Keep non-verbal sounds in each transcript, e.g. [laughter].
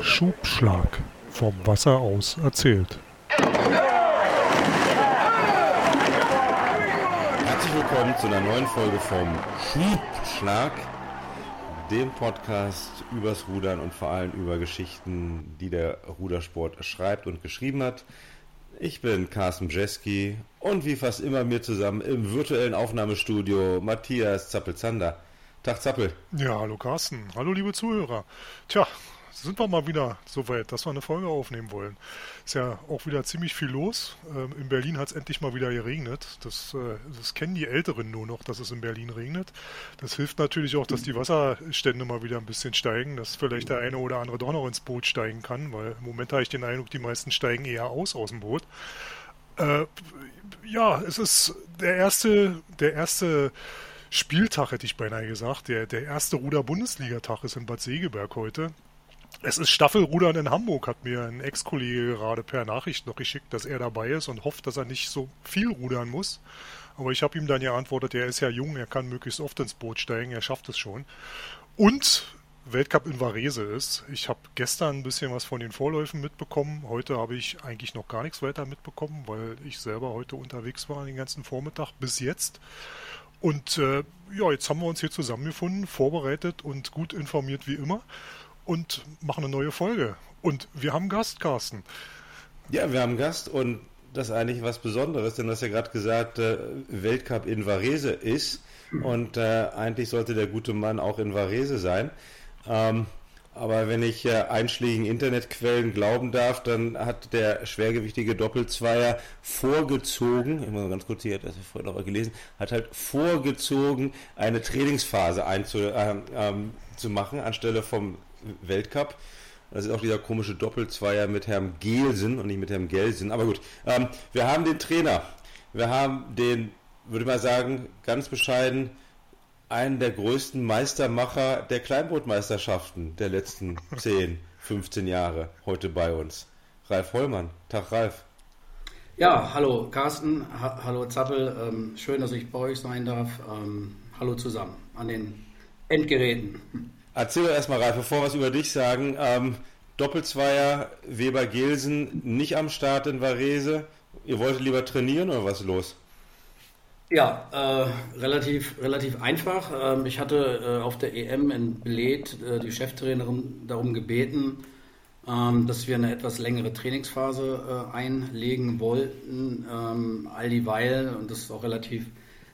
Schubschlag. Vom Wasser aus erzählt. Herzlich willkommen zu einer neuen Folge vom Schubschlag, dem Podcast übers Rudern und vor allem über Geschichten, die der Rudersport schreibt und geschrieben hat. Ich bin Carsten Jeski und wie fast immer mir zusammen im virtuellen Aufnahmestudio Matthias Zappel-Zander. Tag Zappel. Ja, hallo Carsten. Hallo liebe Zuhörer. Tja, sind wir mal wieder so weit, dass wir eine Folge aufnehmen wollen. Ist ja auch wieder ziemlich viel los. Ähm, in Berlin hat es endlich mal wieder geregnet. Das, äh, das kennen die Älteren nur noch, dass es in Berlin regnet. Das hilft natürlich auch, dass die Wasserstände mal wieder ein bisschen steigen, dass vielleicht der eine oder andere doch noch ins Boot steigen kann, weil im Moment habe ich den Eindruck, die meisten steigen eher aus aus dem Boot. Äh, ja, es ist der erste, der erste Spieltag, hätte ich beinahe gesagt. Der, der erste Ruder-Bundesligatag ist in Bad Segeberg heute. Es ist Staffelrudern in Hamburg, hat mir ein Ex-Kollege gerade per Nachricht noch geschickt, dass er dabei ist und hofft, dass er nicht so viel rudern muss. Aber ich habe ihm dann ja antwortet, er ist ja jung, er kann möglichst oft ins Boot steigen, er schafft es schon. Und Weltcup in Varese ist. Ich habe gestern ein bisschen was von den Vorläufen mitbekommen. Heute habe ich eigentlich noch gar nichts weiter mitbekommen, weil ich selber heute unterwegs war den ganzen Vormittag bis jetzt. Und äh, ja, jetzt haben wir uns hier zusammengefunden, vorbereitet und gut informiert wie immer und machen eine neue Folge. Und wir haben Gast, Carsten. Ja, wir haben Gast und das ist eigentlich was Besonderes, denn du hast ja gerade gesagt, äh, Weltcup in Varese ist und äh, eigentlich sollte der gute Mann auch in Varese sein. Ähm, aber wenn ich äh, einschlägigen Internetquellen glauben darf, dann hat der schwergewichtige Doppelzweier vorgezogen, ich muss ganz kurz hier, das habe ich vorhin noch gelesen, hat halt vorgezogen, eine Trainingsphase einzumachen ähm, ähm, anstelle vom Weltcup. Das ist auch dieser komische Doppelzweier mit Herrn Gelsen und nicht mit Herrn Gelsen. Aber gut, ähm, wir haben den Trainer. Wir haben den, würde ich mal sagen, ganz bescheiden, einen der größten Meistermacher der Kleinbootmeisterschaften der letzten [laughs] 10, 15 Jahre heute bei uns. Ralf Hollmann. Tag, Ralf. Ja, hallo Carsten, ha hallo Zappel. Ähm, schön, dass ich bei euch sein darf. Ähm, hallo zusammen an den Endgeräten. Erzähl doch erstmal, Ralf, bevor wir was über dich sagen. Ähm, Doppelzweier Weber-Gelsen nicht am Start in Varese. Ihr wolltet lieber trainieren oder was ist los? Ja, äh, relativ, relativ einfach. Ähm, ich hatte äh, auf der EM in Bled äh, die Cheftrainerin darum gebeten, ähm, dass wir eine etwas längere Trainingsphase äh, einlegen wollten. Ähm, all dieweil, und das ist auch relativ,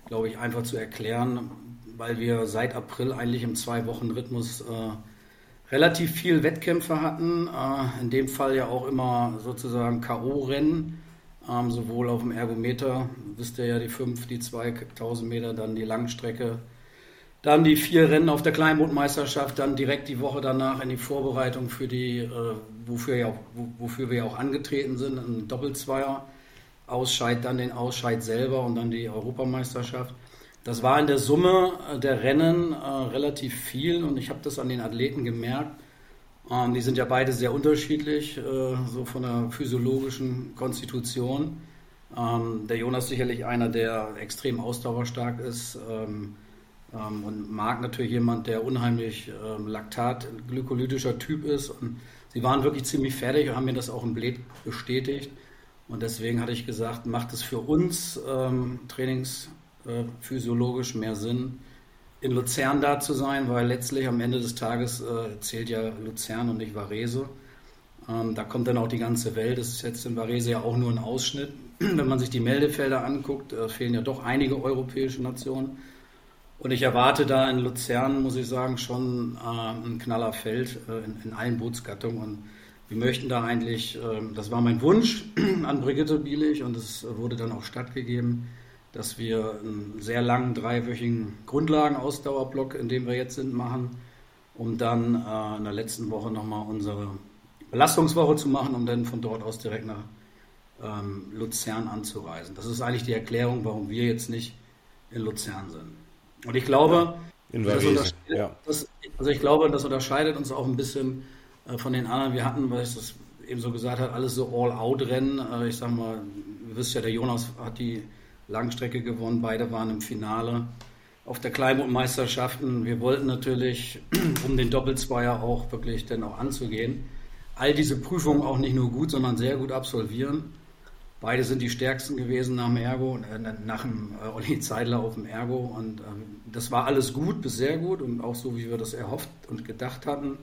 glaube ich, einfach zu erklären, weil wir seit April eigentlich im Zwei-Wochen-Rhythmus äh, relativ viel Wettkämpfe hatten. Äh, in dem Fall ja auch immer sozusagen K.O.-Rennen, ähm, sowohl auf dem Ergometer, wisst ihr ja, die 5, die 2000 Meter, dann die Langstrecke, dann die vier Rennen auf der Kleinbootmeisterschaft, dann direkt die Woche danach in die Vorbereitung für die, äh, wofür, ja, wofür wir ja auch angetreten sind, ein Doppelzweier. Ausscheid, dann den Ausscheid selber und dann die Europameisterschaft. Das war in der Summe äh, der Rennen äh, relativ viel und ich habe das an den Athleten gemerkt. Ähm, die sind ja beide sehr unterschiedlich, äh, so von der physiologischen Konstitution. Ähm, der Jonas sicherlich einer, der extrem ausdauerstark ist ähm, ähm und Marc natürlich jemand, der unheimlich ähm, laktat, glykolytischer Typ ist. Und sie waren wirklich ziemlich fertig und haben mir das auch im Bled bestätigt. Und deswegen hatte ich gesagt, macht es für uns ähm, Trainings äh, physiologisch mehr Sinn, in Luzern da zu sein, weil letztlich am Ende des Tages äh, zählt ja Luzern und nicht Varese. Ähm, da kommt dann auch die ganze Welt. Das ist jetzt in Varese ja auch nur ein Ausschnitt. [clears throat] Wenn man sich die Meldefelder anguckt, äh, fehlen ja doch einige europäische Nationen. Und ich erwarte da in Luzern, muss ich sagen, schon äh, ein knaller Feld äh, in, in, allen Bootsgattungen. Und wir möchten da eigentlich, ähm, das war mein Wunsch [clears throat] an Brigitte Bielich und es wurde dann auch stattgegeben, dass wir einen sehr langen dreiwöchigen Grundlagenausdauerblock, in dem wir jetzt sind, machen, um dann äh, in der letzten Woche nochmal unsere Belastungswoche zu machen, um dann von dort aus direkt nach ähm, Luzern anzureisen. Das ist eigentlich die Erklärung, warum wir jetzt nicht in Luzern sind. Und ich glaube, in das ja. das, also ich glaube, das unterscheidet uns auch ein bisschen äh, von den anderen. Wir hatten, weil ich das eben so gesagt habe, alles so All-Out-Rennen. Äh, ich sag mal, ihr wisst ja, der Jonas hat die Langstrecke gewonnen, beide waren im Finale. auf der Kleinbootmeisterschaften. Wir wollten natürlich, [clears throat] um den Doppelzweier auch wirklich dann auch anzugehen, all diese Prüfungen auch nicht nur gut, sondern sehr gut absolvieren. Beide sind die stärksten gewesen nach dem Ergo, äh, nach dem äh, Olli Zeidler auf dem Ergo. Und ähm, das war alles gut bis sehr gut und auch so, wie wir das erhofft und gedacht hatten.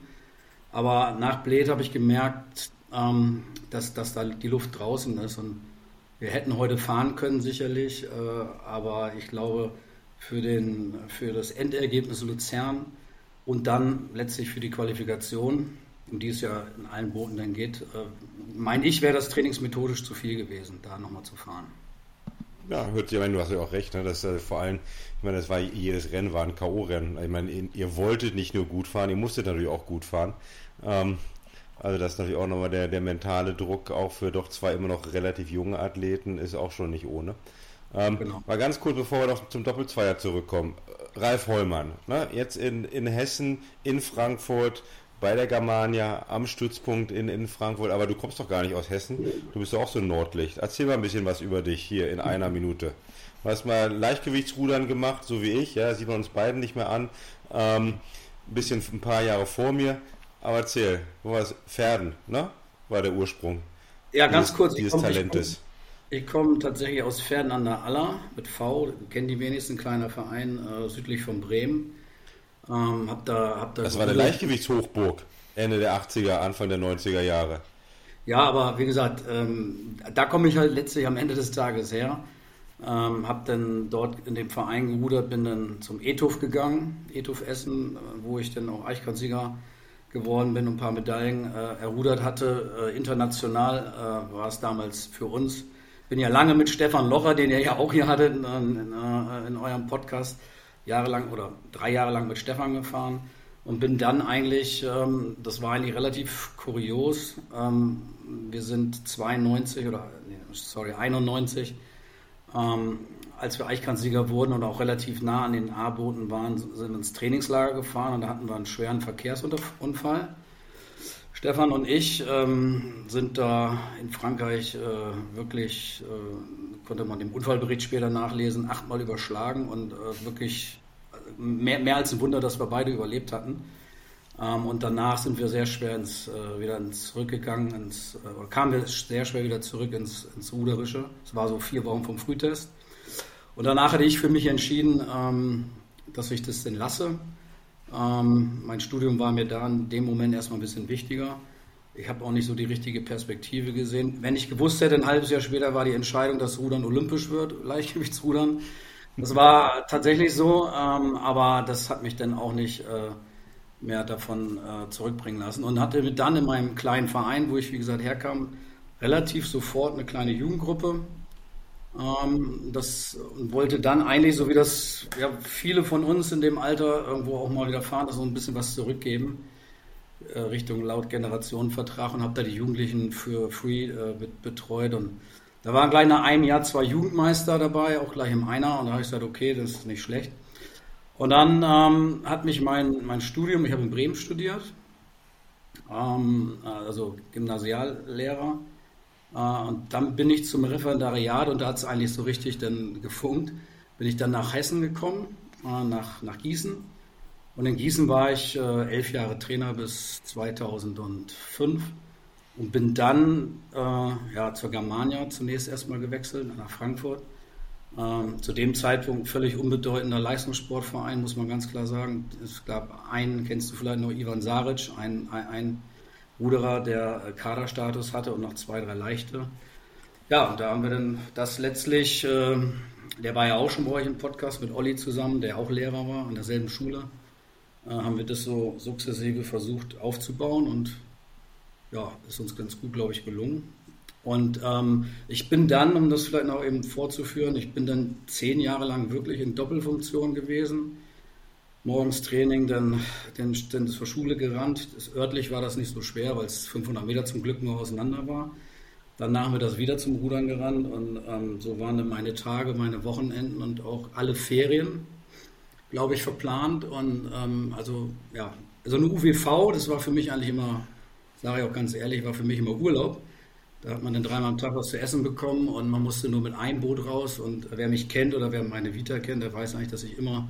Aber nach Bled habe ich gemerkt, ähm, dass, dass da die Luft draußen ist. Und wir hätten heute fahren können, sicherlich. Äh, aber ich glaube, für, den, für das Endergebnis Luzern und dann letztlich für die Qualifikation um die es ja in allen Booten dann geht, äh, meine ich, wäre das trainingsmethodisch zu viel gewesen, da nochmal zu fahren. Ja, hört sich, ich meine, du hast ja auch recht, ne? dass äh, vor allem, ich meine, das war jedes Rennen war ein K.O.-Rennen. Ich meine, ihr wolltet nicht nur gut fahren, ihr musstet natürlich auch gut fahren. Ähm, also das ist natürlich auch nochmal der, der mentale Druck, auch für doch zwei immer noch relativ junge Athleten, ist auch schon nicht ohne. Ähm, genau. Mal ganz kurz, bevor wir noch zum Doppelzweier zurückkommen. Ralf Hollmann, ne? jetzt in, in Hessen, in Frankfurt, bei der Germania am Stützpunkt in, in Frankfurt, aber du kommst doch gar nicht aus Hessen. Du bist doch auch so ein Nordlicht. Erzähl mal ein bisschen was über dich hier in einer Minute. Du hast mal Leichtgewichtsrudern gemacht, so wie ich, ja, sieht man uns beiden nicht mehr an. Ähm, ein bisschen ein paar Jahre vor mir. Aber erzähl, wo war es? Pferden, ne? War der Ursprung. Ja, ganz dieses, kurz. Dieses komm, Talentes. Ich komme komm tatsächlich aus Pferden an der Aller mit V, kennen die wenigsten, kleiner Verein äh, südlich von Bremen. Ähm, hab da, hab da das war eine Leichtgewichtshochburg Ende der 80er, Anfang der 90er Jahre. Ja, aber wie gesagt, ähm, da komme ich halt letztlich am Ende des Tages her. Ähm, habe dann dort in dem Verein gerudert, bin dann zum ETUF gegangen, ETUF Essen, wo ich dann auch Eichkranzsieger geworden bin und ein paar Medaillen äh, errudert hatte. Äh, international äh, war es damals für uns. Bin ja lange mit Stefan Locher, den ihr ja auch hier hattet in, in, äh, in eurem Podcast, jahrelang oder drei Jahre lang mit Stefan gefahren und bin dann eigentlich, ähm, das war eigentlich relativ kurios, ähm, wir sind 92 oder, nee, sorry, 91, ähm, als wir Eichkranzsieger wurden und auch relativ nah an den A-Booten waren, sind wir ins Trainingslager gefahren und da hatten wir einen schweren Verkehrsunfall. Stefan und ich ähm, sind da in Frankreich äh, wirklich, äh, konnte man dem Unfallbericht später nachlesen, achtmal überschlagen und äh, wirklich mehr, mehr als ein Wunder, dass wir beide überlebt hatten. Ähm, und danach sind wir sehr schwer ins, äh, wieder zurückgegangen, ins, äh, kamen wir sehr schwer wieder zurück ins, ins Ruderische. Es war so vier Wochen vom Frühtest. Und danach hatte ich für mich entschieden, ähm, dass ich das denn lasse ähm, mein Studium war mir da in dem Moment erstmal ein bisschen wichtiger. Ich habe auch nicht so die richtige Perspektive gesehen. Wenn ich gewusst hätte, ein halbes Jahr später war die Entscheidung, dass Rudern olympisch wird, [laughs] Leichtgewichtsrudern. Das war tatsächlich so, ähm, aber das hat mich dann auch nicht äh, mehr davon äh, zurückbringen lassen und hatte dann in meinem kleinen Verein, wo ich wie gesagt herkam, relativ sofort eine kleine Jugendgruppe ähm, das wollte dann eigentlich, so wie das ja, viele von uns in dem Alter irgendwo auch mal wieder fahren, so ein bisschen was zurückgeben äh, Richtung laut Generationenvertrag und habe da die Jugendlichen für Free äh, betreut. Und da waren gleich nach einem Jahr zwei Jugendmeister dabei, auch gleich im Einer. Und da habe ich gesagt, okay, das ist nicht schlecht. Und dann ähm, hat mich mein, mein Studium, ich habe in Bremen studiert, ähm, also Gymnasiallehrer, und dann bin ich zum Referendariat und da hat es eigentlich so richtig dann gefunkt. Bin ich dann nach Hessen gekommen, äh, nach, nach Gießen. Und in Gießen war ich äh, elf Jahre Trainer bis 2005 und bin dann äh, ja, zur Germania zunächst erstmal gewechselt nach Frankfurt. Ähm, zu dem Zeitpunkt völlig unbedeutender Leistungssportverein, muss man ganz klar sagen. Es gab einen, kennst du vielleicht noch, Ivan Saric, ein, ein, ein Ruderer, der äh, Kaderstatus hatte und noch zwei, drei leichte. Ja, und da haben wir dann das letztlich, äh, der war ja auch schon bei euch im Podcast mit Olli zusammen, der auch Lehrer war an derselben Schule, äh, haben wir das so sukzessive versucht aufzubauen und ja, ist uns ganz gut, glaube ich, gelungen. Und ähm, ich bin dann, um das vielleicht noch eben vorzuführen, ich bin dann zehn Jahre lang wirklich in Doppelfunktion gewesen morgens Training, dann, dann, dann zur Schule gerannt. Das, örtlich war das nicht so schwer, weil es 500 Meter zum Glück nur auseinander war. Danach haben wir das wieder zum Rudern gerannt und ähm, so waren dann meine Tage, meine Wochenenden und auch alle Ferien, glaube ich, verplant. Und ähm, also ja, also eine UWV, das war für mich eigentlich immer, sage ich auch ganz ehrlich, war für mich immer Urlaub. Da hat man dann dreimal am Tag was zu essen bekommen und man musste nur mit einem Boot raus. Und wer mich kennt oder wer meine Vita kennt, der weiß eigentlich, dass ich immer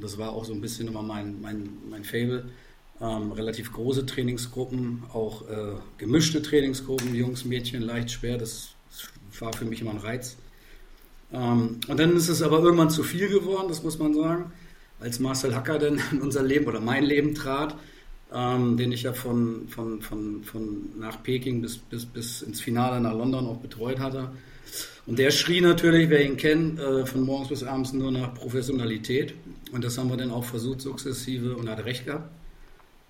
Und das war auch so ein bisschen immer mein, mein, mein Fable. Ähm, relativ große Trainingsgruppen, auch äh, gemischte Trainingsgruppen, Jungs, Mädchen, leicht, schwer. Das war für mich immer ein Reiz. Ähm, und dann ist es aber irgendwann zu viel geworden, das muss man sagen. Als Marcel Hacker dann in unser Leben oder mein Leben trat, ähm, den ich ja von, von, von, von nach Peking bis, bis, bis ins Finale nach London auch betreut hatte. Und der schrie natürlich, wer ihn kennt, äh, von morgens bis abends nur nach Professionalität. Und das haben wir dann auch versucht, sukzessive, und er hat recht gehabt,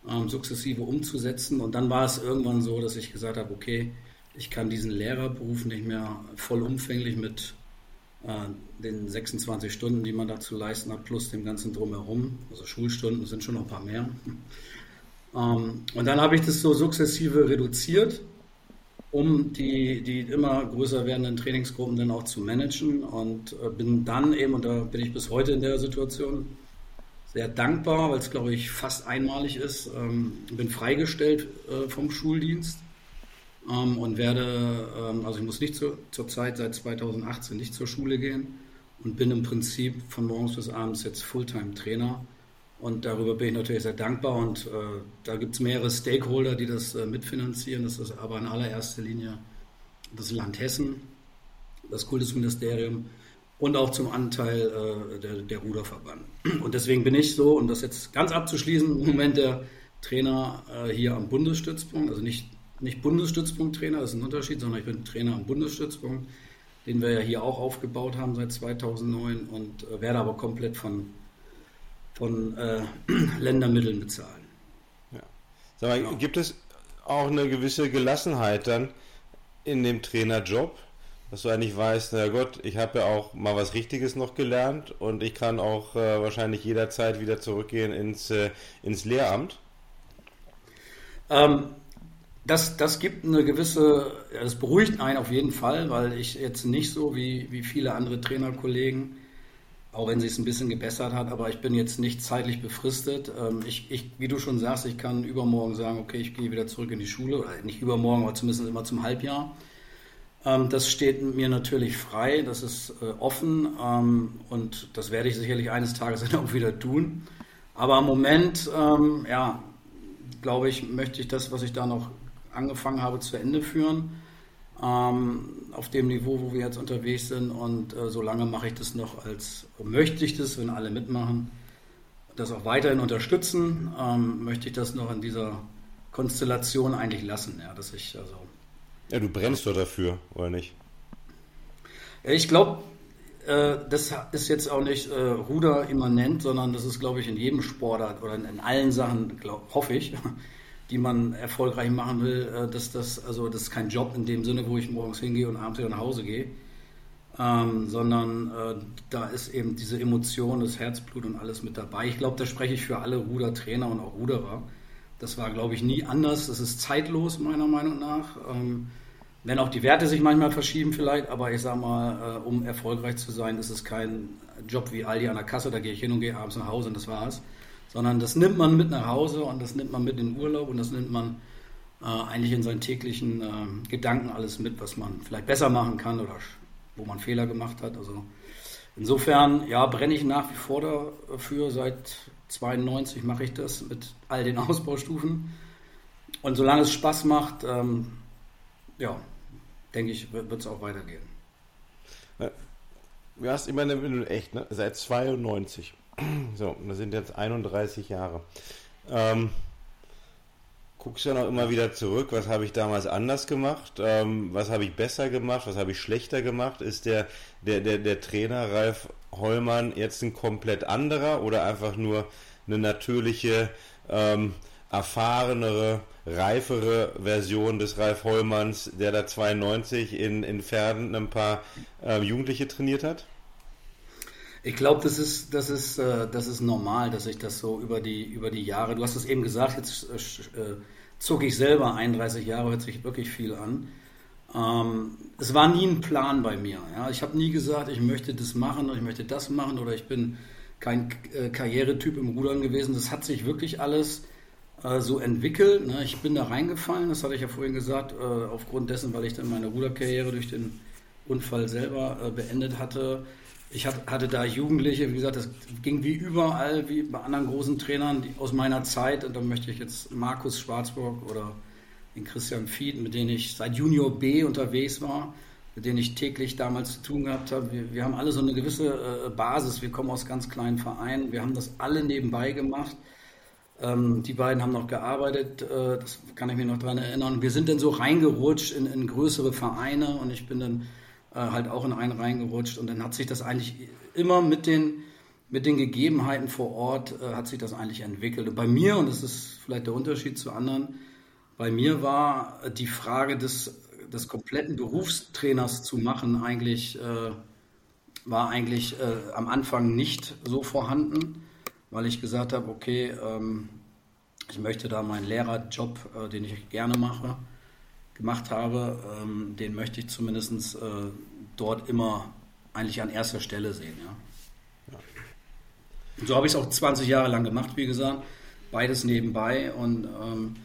ähm, sukzessive umzusetzen. Und dann war es irgendwann so, dass ich gesagt habe, okay, ich kann diesen Lehrerberuf nicht mehr vollumfänglich mit äh, den 26 Stunden, die man dazu leisten hat, plus dem ganzen Drumherum, also Schulstunden sind schon noch ein paar mehr. [laughs] Ähm, und dann habe ich das so sukzessive reduziert, um die, die immer größer werdenden Trainingsgruppen dann auch zu managen und äh, bin dann eben, und da bin ich bis heute in der Situation, sehr dankbar, weil es, glaube ich, fast einmalig ist. Ähm, bin freigestellt äh, vom Schuldienst ähm, und werde, ähm, also ich muss nicht zu, zur Zeit seit 2018 nicht zur Schule gehen und bin im Prinzip von morgens bis abends jetzt Fulltime-Trainer. Und darüber bin ich natürlich sehr dankbar. Und äh, da gibt es mehrere Stakeholder, die das äh, mitfinanzieren. Das ist aber in allererster Linie das Land Hessen, das Kultusministerium und auch zum Anteil äh, der, der, Ruderverband. Und deswegen bin ich so, um das jetzt ganz abzuschließen, im Moment der Trainer äh, hier am Bundesstützpunkt, also nicht nicht Bundesstützpunkttrainer, das ist ein Unterschied, sondern ich bin Trainer am Bundesstützpunkt, den wir ja hier auch aufgebaut haben seit 2009 und äh, werde aber komplett von, von äh, [clears throat] Ländermitteln bezahlen. Ja. Sag mal, genau. gibt es auch eine gewisse Gelassenheit dann in dem Trainerjob, dass du eigentlich weißt, na Gott, ich habe ja auch mal was Richtiges noch gelernt und ich kann auch äh, wahrscheinlich jederzeit wieder zurückgehen ins, äh, ins Lehramt? Ähm, das, das gibt eine gewisse, das beruhigt einen auf jeden Fall, weil ich jetzt nicht so wie, wie viele andere Trainerkollegen, auch wenn sie es ein bisschen gebessert hat, aber ich bin jetzt nicht zeitlich befristet. Ähm, ich, ich, wie du schon sagst, ich kann übermorgen sagen, okay, ich gehe wieder zurück in die Schule, oder nicht übermorgen, aber zumindest immer zum Halbjahr. Ähm, das steht mir natürlich frei, das ist äh, offen ähm, und das werde ich sicherlich eines Tages [laughs] dann auch wieder tun. Aber im Moment, ja, glaube ich, möchte ich das, was ich da noch angefangen habe, zu Ende führen. Ähm, auf dem Niveau, wo wir jetzt unterwegs sind. Und äh, solange mache ich das noch als, möchte ich das, wenn alle mitmachen, das auch weiterhin unterstützen, ähm, möchte ich das noch in dieser Konstellation eigentlich lassen. Ja, dass ich, also, ja du brennst doch dafür, oder nicht? Ich glaube, äh, das ist jetzt auch nicht äh, Ruder immanent, sondern das ist, glaube ich, in jedem Sportart oder in, in allen Sachen, glaub, hoffe ich, die man erfolgreich machen will, äh, dass das, also das ist kein Job in dem Sinne, wo ich morgens hingehe und abends wieder nach Hause gehe, ähm, sondern äh, da ist eben diese Emotion, das Herzblut und alles mit dabei. Ich glaube, da spreche ich für alle Rudertrainer und auch Ruderer. Das war, glaube ich, nie anders. Das ist zeitlos, meiner Meinung nach. Ähm, wenn auch die Werte sich manchmal verschieben vielleicht, aber ich sage mal, äh, um erfolgreich zu sein, ist es kein Job wie Aldi an der Kasse, da gehe ich hin und gehe abends nach Hause und das war's sondern das nimmt man mit nach Hause und das nimmt man mit in den Urlaub und das nimmt man äh, eigentlich in seinen täglichen äh, Gedanken alles mit, was man vielleicht besser machen kann oder wo man Fehler gemacht hat. Also insofern, ja, brenne ich nach wie vor dafür. Seit 92 mache ich das mit all den [laughs] Ausbaustufen. Und solange es Spaß macht, ähm, ja, denke ich, wird es auch weitergehen. Du hast immer eine, echt, ne? Seit 92. So, das sind jetzt 31 Jahre. Ähm, guckst ja noch immer wieder zurück, was habe ich damals anders gemacht, ähm, was habe ich besser gemacht, was habe ich schlechter gemacht, ist der, der, der, der Trainer Ralf Hollmann jetzt ein komplett anderer oder einfach nur eine natürliche, ähm, erfahrenere, reifere Version des Ralf Hollmanns, der da 92 in, in Pferden ein paar äh, Jugendliche trainiert hat? Ich glaube, das ist, das, ist, äh, das ist normal, dass ich das so über die, über die Jahre, du hast es eben gesagt, jetzt äh, äh zog ich selber 31 Jahre, hört sich wirklich viel an. Ähm, es war nie ein Plan bei mir. Ich habe nie gesagt, ich möchte das machen oder ich möchte das machen oder ich bin kein äh, Karrieretyp im Rudern gewesen. Das hat sich wirklich alles so entwickelt. Ne? Ich bin da reingefallen, das hatte ich ja vorhin gesagt, aufgrund dessen, weil ich dann meine Ruderkarriere durch den Unfall selber beendet hatte ich hatte da Jugendliche, wie gesagt, das ging wie überall, wie bei anderen großen Trainern aus meiner Zeit. Und da möchte ich jetzt Markus Schwarzburg oder den Christian Fied, mit denen ich seit Junior B unterwegs war, mit denen ich täglich damals zu tun gehabt habe. Wir, wir haben alle so eine gewisse äh, Basis. Wir kommen aus ganz kleinen Vereinen. Wir haben das alle nebenbei gemacht. Ähm, die beiden haben noch gearbeitet, äh, das kann ich mich noch daran erinnern. Wir sind dann so reingerutscht in, in größere Vereine und ich bin dann äh, halt auch in einen reingerutscht und dann hat sich das eigentlich immer mit den, mit den Gegebenheiten vor Ort äh, hat sich das eigentlich entwickelt. Und bei mir, und das ist vielleicht der Unterschied zu anderen, bei mir war die Frage des, des kompletten Berufstrainers zu machen eigentlich, äh, war eigentlich äh, am Anfang nicht so vorhanden, weil ich gesagt habe, okay, ähm, ich möchte da meinen Lehrerjob, äh, den ich gerne mache, gemacht habe, ähm, den möchte ich zumindest äh, dort immer eigentlich an erster Stelle sehen. Ja. ja. So habe ich es auch 20 Jahre lang gemacht, wie gesagt, beides nebenbei und ähm,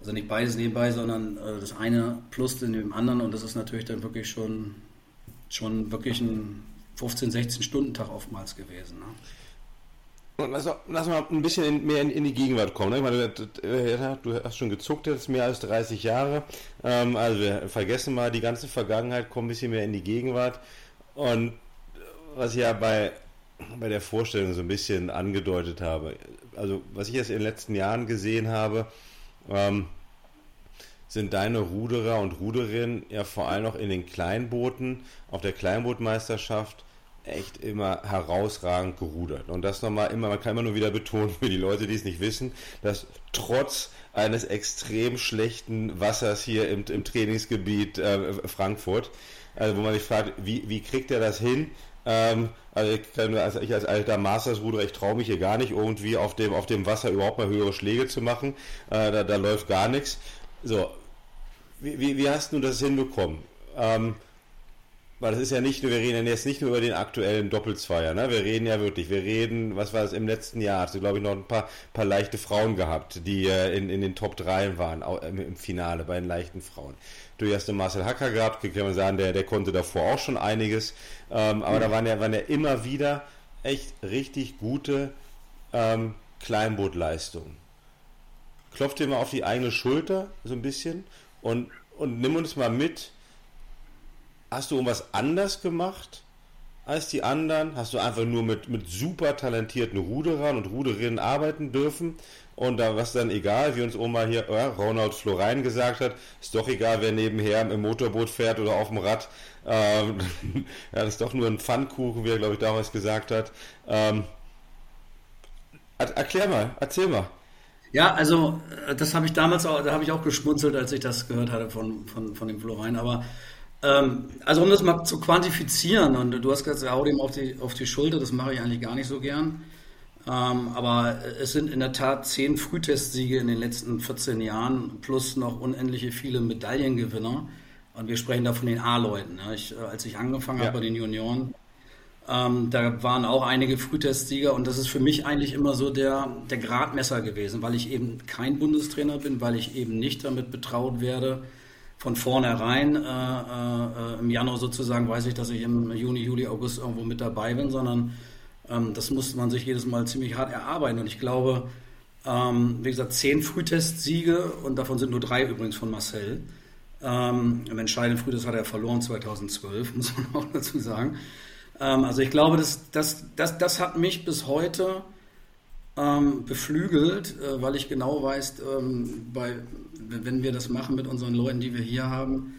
also nicht beides nebenbei, sondern äh, das eine plus dem anderen und das ist natürlich dann wirklich schon, schon wirklich ein 15, 16 Stunden Tag oftmals gewesen. Ne? Lass, lass mal ein bisschen mehr in, in, die Gegenwart kommen. Ne? Meine, du hast schon gezuckt jetzt mehr als 30 Jahre. Ähm, also wir vergessen mal die ganze Vergangenheit, kommen ein bisschen mehr in die Gegenwart. Und was ich ja bei, bei der Vorstellung so ein bisschen angedeutet habe, also was ich jetzt in den letzten Jahren gesehen habe, ähm, sind deine Ruderer und Ruderinnen ja vor allem noch in den Kleinbooten auf der Kleinbootmeisterschaft echt immer herausragend gerudert. Und das nochmal immer, man kann immer nur wieder betonen für die Leute, die es nicht wissen, dass trotz eines extrem schlechten Wassers hier im, im Trainingsgebiet äh, Frankfurt, also wo man sich fragt, wie, wie kriegt er das hin? Ähm, also ich, kann, also ich als alter Masters-Ruderer, ich traue mich hier gar nicht irgendwie auf dem, auf dem Wasser überhaupt mal höhere Schläge zu machen. Äh, da, da läuft gar nichts. So, wie, wie, wie hast du das hinbekommen? Ähm, weil das ist ja nicht nur, wir reden ja jetzt nicht nur über den aktuellen Doppelzweier, ne? Wir reden ja wirklich, wir reden, was war es im letzten Jahr, hast du glaube ich noch ein paar, paar leichte Frauen gehabt, die äh, in, in den Top 3 waren, auch, äh, im Finale bei den leichten Frauen. Du hast den Marcel Hacker gehabt, kann man sagen, der, der konnte davor auch schon einiges, ähm, aber mhm. da waren ja, waren ja immer wieder echt richtig gute ähm, Kleinbootleistungen. Klopf dir mal auf die eigene Schulter, so ein bisschen, und, und nimm uns mal mit, hast du irgendwas anders gemacht als die anderen? Hast du einfach nur mit, mit super talentierten Ruderern und Ruderinnen arbeiten dürfen? Und da was dann egal, wie uns Oma hier, äh, Ronald Florein gesagt hat, ist doch egal, wer nebenher im Motorboot fährt oder auf dem Rad. Ähm, [laughs] ja, das ist doch nur ein Pfannkuchen, wie er, glaube ich, damals gesagt hat. Ähm, erklär mal, erzähl mal. Ja, also äh, das habe ich damals auch, da habe ich auch geschmunzelt, als ich das gehört hatte von, von, von dem Florein. Aber also um das mal zu quantifizieren, und du hast gesagt, hau dem auf die, auf die Schulter, das mache ich eigentlich gar nicht so gern. Ähm, aber es sind in der Tat zehn Frühtestsiege in den letzten 14 Jahren plus noch unendliche viele Medaillengewinner. Und wir sprechen da von den A-Leuten. Ne? Äh, als ich angefangen ja. habe bei den Junioren, ähm, da waren auch einige Frühtestsieger und das ist für mich eigentlich immer so der, der Gradmesser gewesen, weil ich eben kein Bundestrainer bin, weil ich eben nicht damit betraut werde, von vornherein äh, äh, im Januar sozusagen weiß ich, dass ich im Juni, Juli, August irgendwo mit dabei bin, sondern ähm, das muss man sich jedes Mal ziemlich hart erarbeiten. Und ich glaube, ähm, wie gesagt, zehn Frühtestsiege und davon sind nur drei übrigens von Marcel. Ähm, Im entscheidenden Frühtest hat er verloren 2012, [laughs] muss man auch dazu sagen. Ähm, also ich glaube, das, das, das, das hat mich bis heute ähm, beflügelt, äh, weil ich genau weiß, ähm, bei wenn wir das machen mit unseren Leuten, die wir hier haben,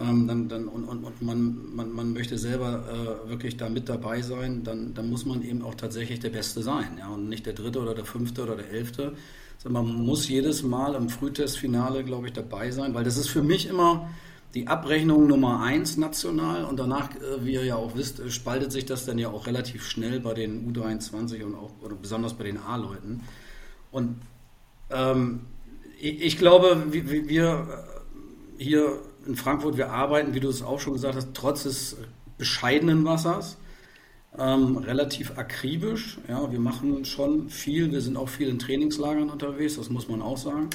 ähm, dann, dann, und, und, und man, man, man möchte selber äh, wirklich da mit dabei sein, dann, dann muss man eben auch tatsächlich der Beste sein. Ja? Und nicht der Dritte oder der Fünfte oder der Elfte. Sondern man muss jedes Mal im Frühtestfinale, glaube ich, dabei sein, weil das ist für mich immer die Abrechnung Nummer eins national und danach, äh, wie ihr ja auch wisst, äh, spaltet sich das dann ja auch relativ schnell bei den U23 und auch oder besonders bei den A-Leuten. Und ähm, ich glaube, wir äh, hier in Frankfurt, wir arbeiten, wie du es auch schon gesagt hast, trotz des bescheidenen Wassers, ähm, relativ akribisch. Ja, wir machen schon viel, wir sind auch viel in Trainingslagern unterwegs, das muss man auch sagen,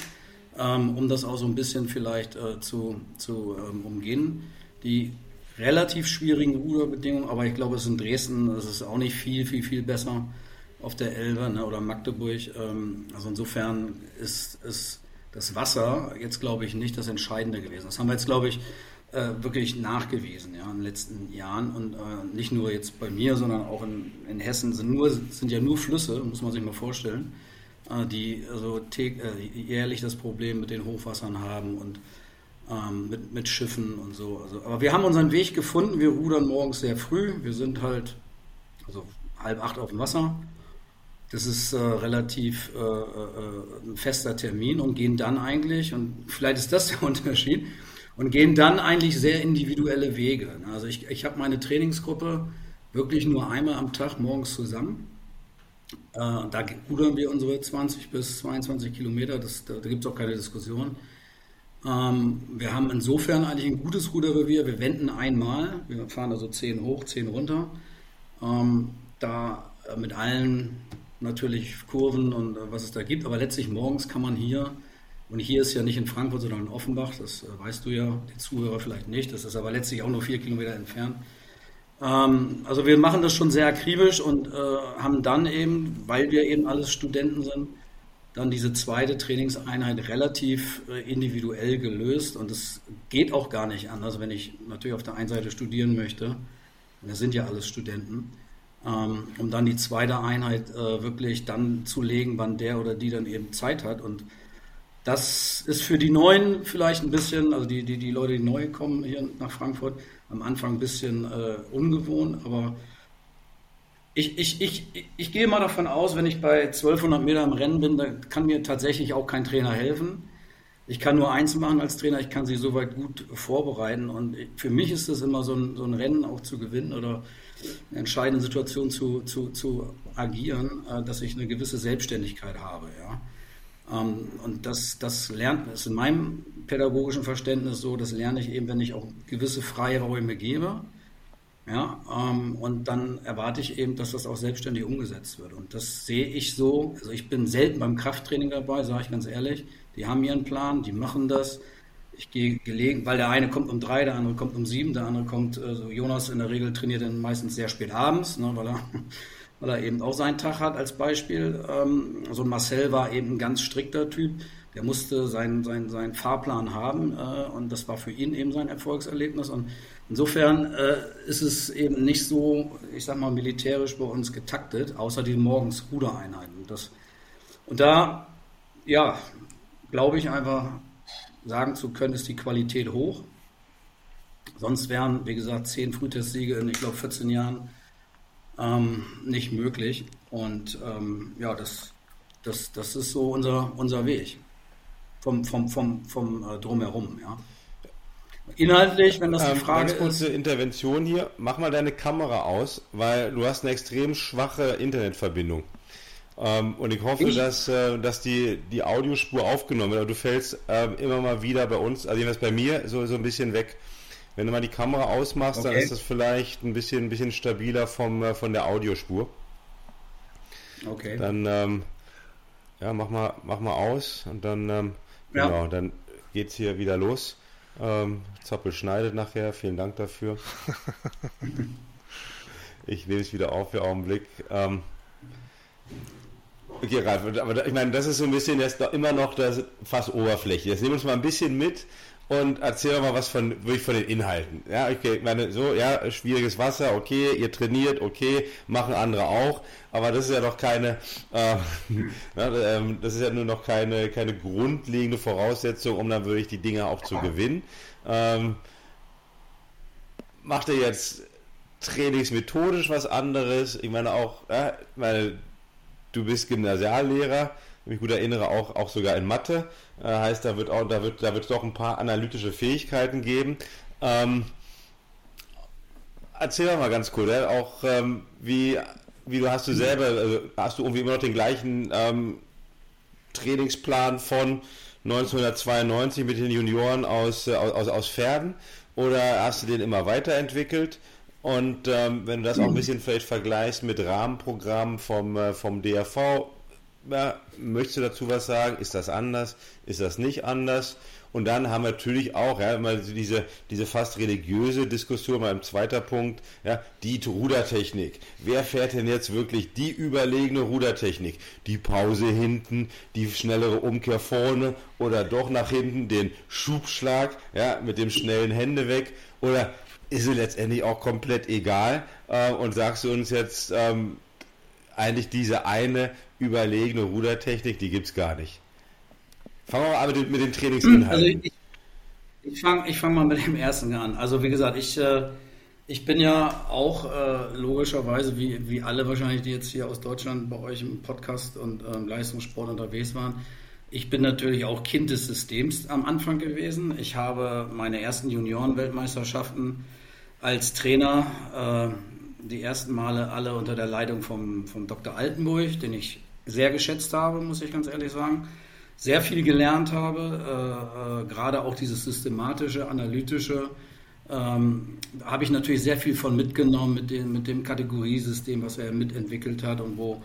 ähm, um das auch so ein bisschen vielleicht äh, zu, zu ähm, umgehen. Die relativ schwierigen Ruderbedingungen, aber ich glaube, es ist in Dresden, das ist auch nicht viel, viel, viel besser auf der Elbe ne, oder Magdeburg. Ähm, also insofern ist, ist das Wasser jetzt, glaube ich, nicht das Entscheidende gewesen. Das haben wir jetzt, glaube ich, äh, wirklich nachgewiesen ja, in den letzten Jahren. Und äh, nicht nur jetzt bei mir, sondern auch in, in Hessen sind, nur, sind ja nur Flüsse, muss man sich mal vorstellen, äh, die also äh, jährlich das Problem mit den Hochwassern haben und ähm, mit, mit Schiffen und so. Also, aber wir haben unseren Weg gefunden. Wir rudern morgens sehr früh. Wir sind halt also halb acht auf dem Wasser. Das ist äh, relativ äh, äh, ein fester Termin und gehen dann eigentlich, und vielleicht ist das [laughs] der Unterschied, und gehen dann eigentlich sehr individuelle Wege. Also ich, ich habe meine Trainingsgruppe wirklich nur einmal am Tag morgens zusammen. Äh, da rudern wir unsere 20 bis 22 Kilometer, das, da, da gibt es auch keine Diskussion. Ähm, wir haben insofern eigentlich ein gutes Ruderrevier. Wir wenden einmal, wir fahren also 10 hoch, 10 runter. Ähm, da mit allen natürlich Kurven und äh, was es da gibt, aber letztlich morgens kann man hier, und hier ist ja nicht in Frankfurt, sondern in Offenbach, das äh, weißt du ja, die Zuhörer vielleicht nicht, das ist aber letztlich auch nur vier Kilometer entfernt. Ähm, also wir machen das schon sehr akribisch und äh, haben dann eben, weil wir eben alles Studenten sind, dann diese zweite Trainingseinheit relativ individuell gelöst. Und es geht auch gar nicht anders, wenn ich natürlich auf der einen Seite studieren möchte, wir sind ja alles Studenten, ähm, um dann die zweite Einheit äh, wirklich dann zu legen, wann der oder die dann eben Zeit hat und das ist für die Neuen vielleicht ein bisschen, also die, die, die Leute, die neu kommen hier nach Frankfurt, am Anfang ein bisschen äh, ungewohnt, aber ich, ich, ich, ich gehe mal davon aus, wenn ich bei 1200 Meter im Rennen bin, da kann mir tatsächlich auch kein Trainer helfen. Ich kann nur eins machen als Trainer, ich kann sie soweit gut vorbereiten. Und für mich ist es immer so ein, so ein Rennen auch zu gewinnen oder eine entscheidende Situation zu, zu, zu agieren, äh, dass ich eine gewisse Selbstständigkeit habe. Ja? Ähm, und das, das lernt, ist in meinem pädagogischen Verständnis so, das lerne ich eben, wenn ich auch gewisse Freiräume gebe ja, ähm, und dann erwarte ich eben, dass das auch selbstständig umgesetzt wird. Und das sehe ich so. Also ich bin selten beim Krafttraining dabei, sage ich ganz ehrlich. Die haben ihren Plan, die machen das. Ich gehe gelegen, weil der eine kommt um drei, der andere kommt um sieben, der andere kommt, also Jonas in der Regel trainiert dann meistens sehr spät abends, ne, weil, er, [laughs] weil er eben auch seinen Tag hat als Beispiel. Ähm, so Marcel war eben ein ganz strikter Typ. Der musste seinen, seinen, seinen Fahrplan haben äh, und das war für ihn eben sein Erfolgserlebnis. Und Insofern äh, ist es eben nicht so, ich sag mal, militärisch bei uns getaktet, außer die morgens Rudereinheiten. Das, und da, ja, glaube ich einfach, sagen zu können, ist die Qualität hoch. Sonst wären, wie gesagt, zehn Frühtestsiege in, ich glaube, 14 Jahren ähm, nicht möglich. Und ähm, ja, das, das, das ist so unser, unser Weg vom, vom, vom, vom äh, Drumherum. Ja. Inhaltlich, wenn das die ähm, Frage ganz kurze ist. Intervention hier. Mach mal deine Kamera aus, weil du hast eine extrem schwache Internetverbindung. Ähm, und ich hoffe, ich? dass, äh, dass die, die Audiospur aufgenommen wird. Du fällst äh, immer mal wieder bei uns, also jedenfalls bei mir, so, so ein bisschen weg. Wenn du mal die Kamera ausmachst, okay. dann ist das vielleicht ein bisschen, ein bisschen stabiler vom, äh, von der Audiospur. Okay. Dann ähm, ja, mach mal, mach mal aus und dann, ähm, ja. genau, dann geht's hier wieder los. Ähm, Zappel schneidet nachher, vielen Dank dafür. [laughs] ich nehme es wieder auf für Augenblick. Ähm, okay, Ralf, aber ich meine, das ist so ein bisschen jetzt immer noch das fast Oberfläche. Jetzt nehmen wir uns mal ein bisschen mit und erzähl mal was von, wirklich von den Inhalten. Ja, okay, ich meine, so, ja, schwieriges Wasser, okay, ihr trainiert, okay, machen andere auch, aber das ist ja doch keine, [laughs] äh, ähm, das ist ja nur noch keine, keine grundlegende Voraussetzung, um dann wirklich die Dinge auch zu gewinnen. Ähm, macht er jetzt trainingsmethodisch was anderes? Ich meine auch, ja, meine, du bist Gymnasiallehrer, wenn ich gut erinnere, auch, auch sogar in Mathe. Äh, heißt, da wird auch, da wird, da wird doch ein paar analytische Fähigkeiten geben. Ähm, erzähl doch mal ganz kurz, ja, auch ähm, wie, wie du hast du selber, also hast du irgendwie immer noch den gleichen ähm, Trainingsplan von 1992 mit den Junioren aus, äh, aus, aus Pferden oder hast du den immer weiterentwickelt? Und ähm, wenn du das auch ein bisschen vielleicht vergleichst mit Rahmenprogrammen vom, äh, vom DRV, ja, möchtest du dazu was sagen? Ist das anders? Ist das nicht anders? Und dann haben wir natürlich auch, ja, mal diese, diese fast religiöse Diskussion, mal im zweiter Punkt, ja, die Rudertechnik. Wer fährt denn jetzt wirklich die überlegene Rudertechnik? Die Pause hinten, die schnellere Umkehr vorne oder doch nach hinten den Schubschlag, ja, mit dem schnellen Hände weg? Oder ist es letztendlich auch komplett egal? Äh, und sagst du uns jetzt, ähm, eigentlich diese eine überlegene Rudertechnik, die gibt es gar nicht. Fangen wir mal mit, mit dem Trainingsinhalt. Also ich, ich fange fang mal mit dem ersten an. Also wie gesagt, ich, äh, ich bin ja auch äh, logischerweise, wie, wie alle wahrscheinlich, die jetzt hier aus Deutschland bei euch im Podcast und ähm, Leistungssport unterwegs waren, ich bin natürlich auch Kind des Systems am Anfang gewesen. Ich habe meine ersten Junioren-Weltmeisterschaften als Trainer äh, die ersten Male alle unter der Leitung vom, vom Dr. Altenburg, den ich sehr geschätzt habe, muss ich ganz ehrlich sagen. Sehr viel gelernt habe, äh, äh, gerade auch dieses systematische, analytische. Ähm, habe ich natürlich sehr viel von mitgenommen mit dem, mit dem Kategoriesystem, was er mitentwickelt hat und wo,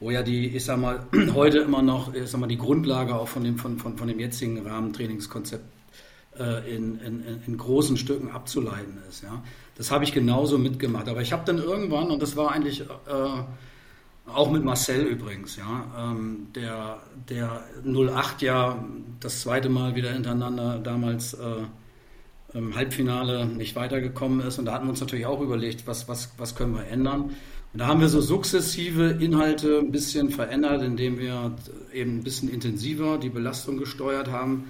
wo ja die, ich sag mal, [clears throat] heute immer noch, ich sag mal, die Grundlage auch von dem, von, von, von dem jetzigen Rahmentrainingskonzept äh, in, in, in, großen Stücken abzuleiten ist. Ja. Das habe ich genauso mitgemacht. Aber ich habe dann irgendwann, und das war eigentlich äh, auch mit Marcel übrigens, ja, ähm, der, der 08 ja das zweite Mal wieder hintereinander damals äh, im Halbfinale nicht weitergekommen ist. Und da hatten wir uns natürlich auch überlegt, was, was, was können wir ändern. Und da haben wir so sukzessive Inhalte ein bisschen verändert, indem wir eben ein bisschen intensiver die Belastung gesteuert haben.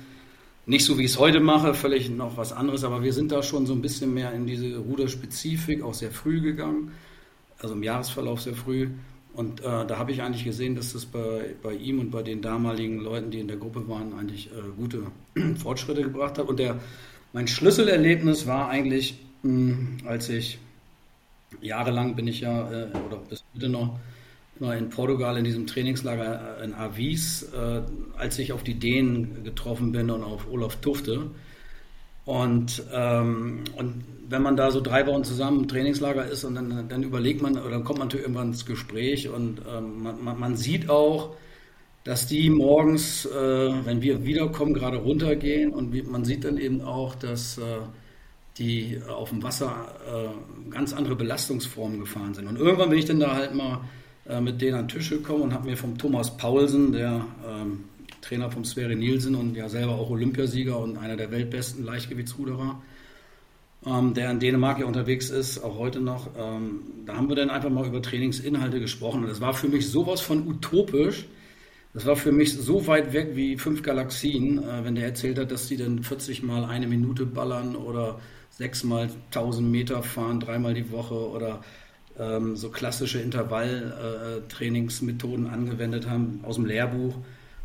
Nicht so, wie ich es heute mache, völlig noch was anderes, aber wir sind da schon so ein bisschen mehr in diese Ruderspezifik auch sehr früh gegangen, also im Jahresverlauf sehr früh. Und äh, da habe ich eigentlich gesehen, dass das bei, bei ihm und bei den damaligen Leuten, die in der Gruppe waren, eigentlich äh, gute [clears throat] Fortschritte gebracht hat. Und der, mein Schlüsselerlebnis war eigentlich, mh, hm, als ich jahrelang bin ich ja, äh, oder bis heute noch, in Portugal in diesem Trainingslager in Avis, äh, als ich auf die Dänen getroffen bin und auf Olaf Tufte. Und, ähm, und wenn man da so drei Wochen zusammen im Trainingslager ist und dann, dann überlegt man, oder dann kommt man natürlich irgendwann ins Gespräch und ähm, man, man, sieht auch, dass die morgens, äh, wenn wir wiederkommen, gerade runtergehen und man sieht dann eben auch, dass äh, die auf dem Wasser äh, ganz andere Belastungsformen gefahren sind. Und irgendwann bin ich dann da halt mal äh, mit denen an den Tisch gekommen und habe mir vom Thomas Paulsen, der ähm, Trainer vom Sverre Nielsen und ja selber auch Olympiasieger und einer der weltbesten Leichtgewichtsruderer, ähm, der in Dänemark ja unterwegs ist, auch heute noch. Ähm, da haben wir dann einfach mal über Trainingsinhalte gesprochen und das war für mich sowas von utopisch. Das war für mich so weit weg wie fünf Galaxien, äh, wenn der erzählt hat, dass sie dann 40 Mal eine Minute ballern oder sechs Mal 1000 Meter fahren, dreimal die Woche oder ähm, so klassische Intervalltrainingsmethoden äh, angewendet haben aus dem Lehrbuch.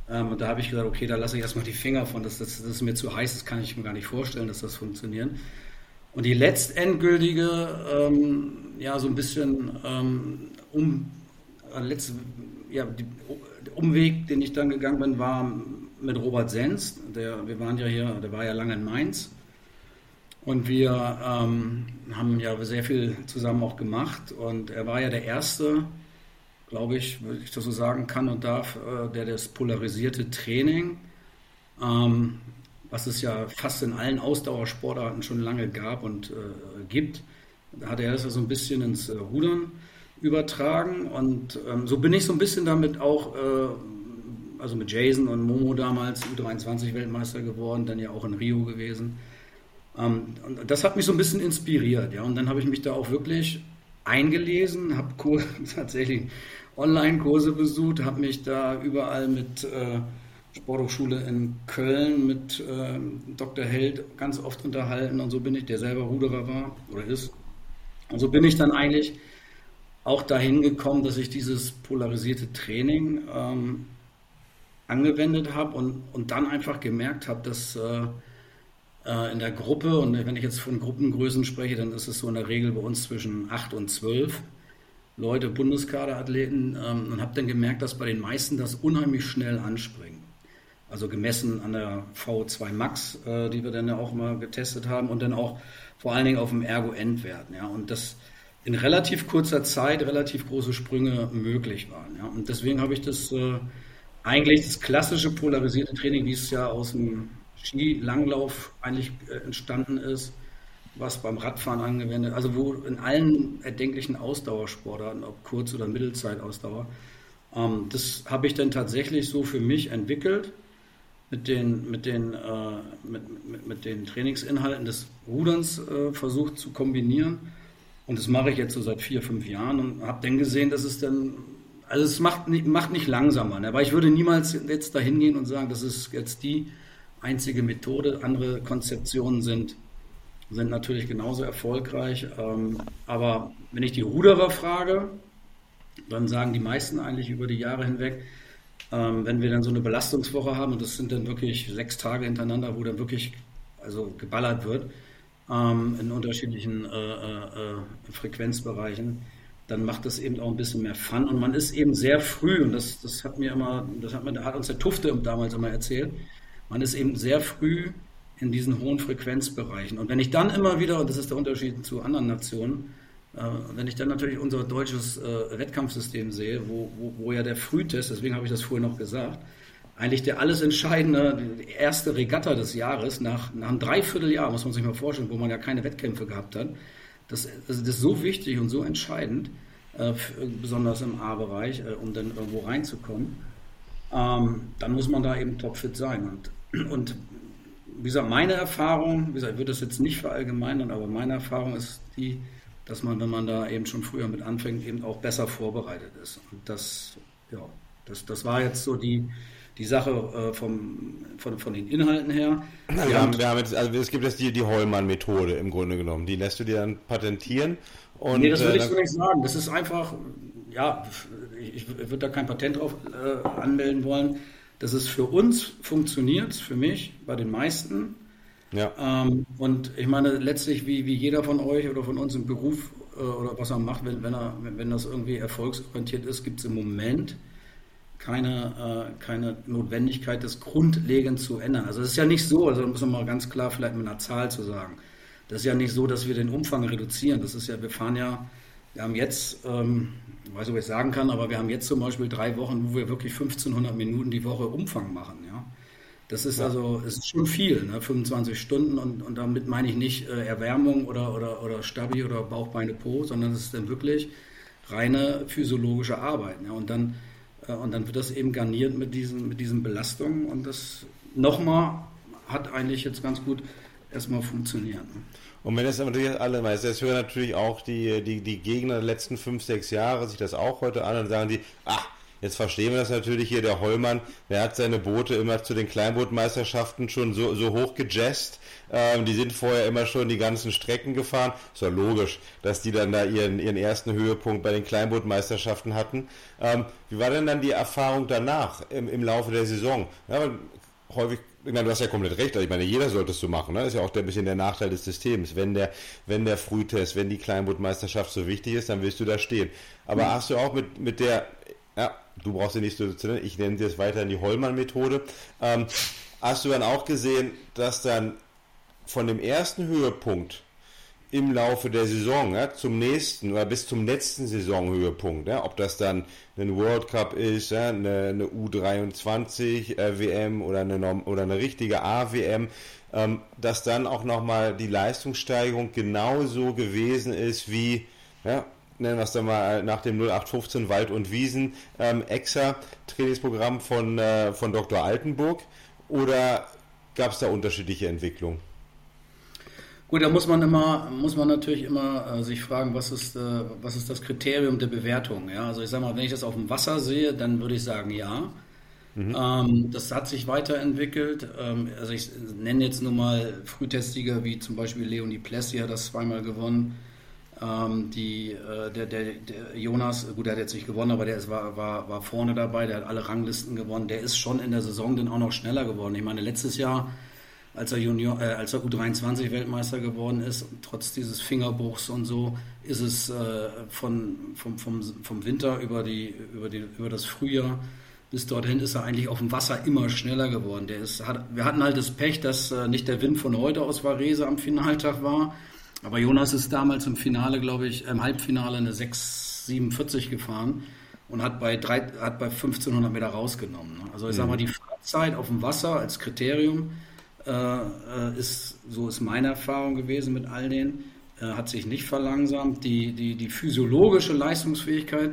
Ähm, und da habe ich gesagt, okay, da lasse ich erstmal die Finger von, das, das, das ist mir zu heiß, das kann ich mir gar nicht vorstellen, dass das funktioniert. Und die letztendgültige, ähm, ja, so ein bisschen ähm, um, äh, letzte, ja, die, der Umweg, den ich dann gegangen bin, war mit Robert Senz. Der, wir waren ja hier, der war ja lange in Mainz. Und wir ähm, haben ja sehr viel zusammen auch gemacht. Und er war ja der Erste, glaube ich, würde ich das so sagen kann und darf, äh, der das polarisierte Training, ähm, was es ja fast in allen Ausdauersportarten schon lange gab und äh, gibt, da hat er das ja so ein bisschen ins äh, Rudern übertragen. Und ähm, so bin ich so ein bisschen damit auch, äh, also mit Jason und Momo damals U23-Weltmeister geworden, dann ja auch in Rio gewesen ähm, und das hat mich so ein bisschen inspiriert, ja. Und dann habe ich mich da auch wirklich eingelesen, habe [laughs] tatsächlich Online-Kurse besucht, habe mich da überall mit äh, Sporthochschule in Köln mit äh, Dr. Held ganz oft unterhalten und so bin ich, der selber Ruderer war oder ist. Und so bin ich dann eigentlich auch dahin gekommen, dass ich dieses polarisierte Training ähm, angewendet habe und, und dann einfach gemerkt habe, dass äh, äh, in der Gruppe, und wenn ich jetzt von Gruppengrößen spreche, dann ist es so in der Regel bei uns zwischen 8 und 12 Leute, Bundeskaderathleten, ähm, und habe dann gemerkt, dass bei den meisten das unheimlich schnell anspringt. Also gemessen an der V2 Max, äh, die wir dann ja auch mal getestet haben, und dann auch vor allen Dingen auf dem Ergo-Endwert. Ja, und das in relativ kurzer Zeit relativ große Sprünge möglich waren. Ja. Und deswegen habe ich das äh, eigentlich das klassische polarisierte Training, wie es ja aus dem Skilanglauf eigentlich äh, entstanden ist, was beim Radfahren angewendet, also wo in allen erdenklichen Ausdauersportarten, ob Kurz- oder Mittelzeitausdauer, ähm, das habe ich dann tatsächlich so für mich entwickelt mit den, mit den, äh, mit, mit, mit, den Trainingsinhalten des Ruderns äh, versucht zu kombinieren. Und das mache ich jetzt so seit vier, fünf Jahren und habe dann gesehen, dass es dann, also es macht nicht, macht nicht langsamer. Ne? Aber ich würde niemals jetzt dahin gehen und sagen, das ist jetzt die einzige Methode. Andere Konzeptionen sind, sind natürlich genauso erfolgreich. Ähm, aber wenn ich die Ruderer frage, dann sagen die meisten eigentlich über die Jahre hinweg, ähm, wenn wir dann so eine Belastungswoche haben, und das sind dann wirklich sechs Tage hintereinander, wo dann wirklich also geballert wird, ähm, in unterschiedlichen äh, äh, Frequenzbereichen, dann macht das eben auch ein bisschen mehr Fun. Und man ist eben sehr früh, und das, das hat mir immer, das hat, mir, hat uns der Tufte damals immer erzählt, man ist eben sehr früh in diesen hohen Frequenzbereichen. Und wenn ich dann immer wieder, und das ist der Unterschied zu anderen Nationen, äh, wenn ich dann natürlich unser deutsches äh, Wettkampfsystem sehe, wo, wo, wo, ja der Frühtest, deswegen habe ich das vorher noch gesagt, eigentlich der alles entscheidende, die erste Regatta des Jahres, nach, nach einem Dreivierteljahr, muss man sich mal vorstellen, wo man ja keine Wettkämpfe gehabt hat, das, das ist so wichtig und so entscheidend, äh, besonders im A-Bereich, äh, um dann irgendwo reinzukommen. Ähm, dann muss man da eben topfit sein. Und, und wie gesagt, meine Erfahrung, wie gesagt, ich würde das jetzt nicht verallgemeinern, aber meine Erfahrung ist die, dass man, wenn man da eben schon früher mit anfängt, eben auch besser vorbereitet ist. Und das, ja, das, das war jetzt so die, die Sache äh, vom, von, von den Inhalten her. Wir, wir haben, wir haben jetzt, also es gibt jetzt die, die Heumann-Methode im Grunde genommen. Die lässt du dir dann patentieren. Und, nee, das würde ich äh, so nicht sagen. Das ist einfach, ja, ich, würde da kein Patent drauf äh, anmelden wollen. Das ist für uns funktioniert, für mich, bei den meisten. Ja. Ähm, und ich meine, letztlich, wie, wie jeder von euch oder von uns im Beruf äh, oder was er macht, wenn, wenn, er, wenn das irgendwie erfolgsorientiert ist, gibt es im Moment keine, äh, keine Notwendigkeit, das grundlegend zu ändern. Also es ist ja nicht so, also muss man mal ganz klar vielleicht mit einer Zahl zu sagen. Das ist ja nicht so, dass wir den Umfang reduzieren. Das ist ja, wir fahren ja, wir haben jetzt, ähm, ich weiß nicht, ob ich sagen kann, aber wir haben jetzt zum Beispiel drei Wochen, wo wir wirklich 1500 Minuten die Woche Umfang machen. Ja? Das ist also, es ist schon viel, ne? 25 Stunden und, und damit meine ich nicht äh, Erwärmung oder, oder, oder Stabi oder Bauchbeine Po, sondern es ist dann wirklich reine physiologische Arbeit. Ne? Und, dann, äh, und dann wird das eben garniert mit diesen, mit diesen Belastungen und das nochmal hat eigentlich jetzt ganz gut erstmal funktioniert. Ne? Und wenn das natürlich alle weiß, das hören natürlich auch die, die, die Gegner der letzten fünf, sechs Jahre sich das auch heute an und sagen die, ach, Jetzt verstehen wir das natürlich hier, der Hollmann, der hat seine Boote immer zu den Kleinbootmeisterschaften schon so, so hoch gejazzt. Ähm, die sind vorher immer schon die ganzen Strecken gefahren. Ist ja logisch, dass die dann da ihren, ihren ersten Höhepunkt bei den Kleinbootmeisterschaften hatten. Ähm, wie war denn dann die Erfahrung danach im, im Laufe der Saison? Ja, häufig ich meine, du hast ja komplett recht. Ich meine, jeder sollte es so machen. Ne? Das ist ja auch ein bisschen der Nachteil des Systems. Wenn der, wenn der Frühtest, wenn die Kleinbootmeisterschaft so wichtig ist, dann willst du da stehen. Aber mhm. hast du auch mit, mit der, ja, du brauchst sie nicht so zu nennen, ich nenne sie jetzt weiterhin die Hollmann-Methode. Ähm, hast du dann auch gesehen, dass dann von dem ersten Höhepunkt im Laufe der Saison ja, zum nächsten oder bis zum letzten Saisonhöhepunkt, ja, ob das dann ein World Cup ist, ja, eine, eine U23 äh, WM oder eine, oder eine richtige A-WM, ähm, dass dann auch nochmal die Leistungssteigerung genauso gewesen ist wie ja, nennen wir es dann mal nach dem 0815 Wald und Wiesen ähm, EXA Trainingsprogramm von, äh, von Dr. Altenburg oder gab es da unterschiedliche Entwicklungen? Gut, da muss man immer, muss man natürlich immer äh, sich fragen, was ist, äh, was ist das Kriterium der Bewertung? Ja? Also ich sage mal, wenn ich das auf dem Wasser sehe, dann würde ich sagen, ja. Mhm. Ähm, das hat sich weiterentwickelt. Ähm, also ich nenne jetzt nur mal Frühtestiger wie zum Beispiel Leonie Plessi hat das zweimal gewonnen. Ähm, die, äh, der, der, der, Jonas, gut, der hat jetzt nicht gewonnen, aber der ist, war, war, war vorne dabei, der hat alle Ranglisten gewonnen. Der ist schon in der Saison dann auch noch schneller geworden. Ich meine, letztes Jahr, als er, Junior, äh, als er U23-Weltmeister geworden ist, trotz dieses Fingerbruchs und so, ist es äh, von, vom, vom, vom Winter über, die, über, die, über das Frühjahr bis dorthin ist er eigentlich auf dem Wasser immer schneller geworden. Der ist, hat, wir hatten halt das Pech, dass äh, nicht der Wind von heute aus Varese am Finaltag war, aber Jonas ist damals im Finale, glaube ich, im Halbfinale eine 6,47 gefahren und hat bei, drei, hat bei 1500 Meter rausgenommen. Ne? Also ich mhm. sage mal, die Fahrzeit auf dem Wasser als Kriterium ist, so ist meine Erfahrung gewesen mit all denen, äh, hat sich nicht verlangsamt. Die, die, die physiologische Leistungsfähigkeit,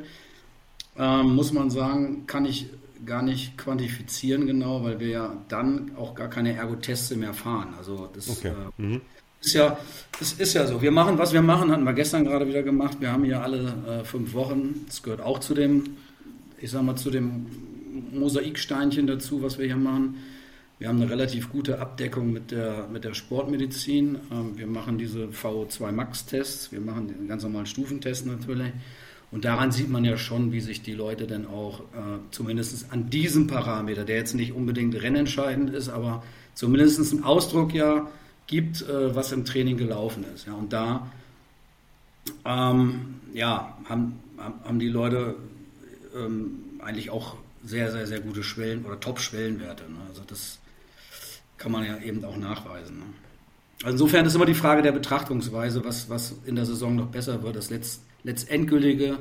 äh, muss man sagen, kann ich gar nicht quantifizieren genau, weil wir ja dann auch gar keine Ergoteste mehr fahren. Also das okay. äh, mhm. ist ja, das ist ja so. Wir machen, was wir machen, hatten wir gestern gerade wieder gemacht. Wir haben ja alle äh, fünf Wochen. Das gehört auch zu dem, ich sag mal, zu dem Mosaiksteinchen dazu, was wir hier machen. Wir haben eine relativ gute Abdeckung mit der, mit der Sportmedizin. Ähm, wir machen diese VO2 Max-Tests. Wir machen den ganz normalen Stufentest natürlich. Und daran sieht man ja schon, wie sich die Leute dann auch äh, zumindest an diesem Parameter, der jetzt nicht unbedingt rennentscheidend ist, aber zumindest einen Ausdruck ja gibt, äh, was im Training gelaufen ist. Ja, und da ähm, ja, haben, haben die Leute ähm, eigentlich auch sehr, sehr, sehr gute Schwellen oder Top-Schwellenwerte. Ne? Also das kann man ja eben auch nachweisen. Ne? Also insofern ist immer die Frage der Betrachtungsweise, was, was in der Saison noch besser wird. Das Letzt, letztendgültige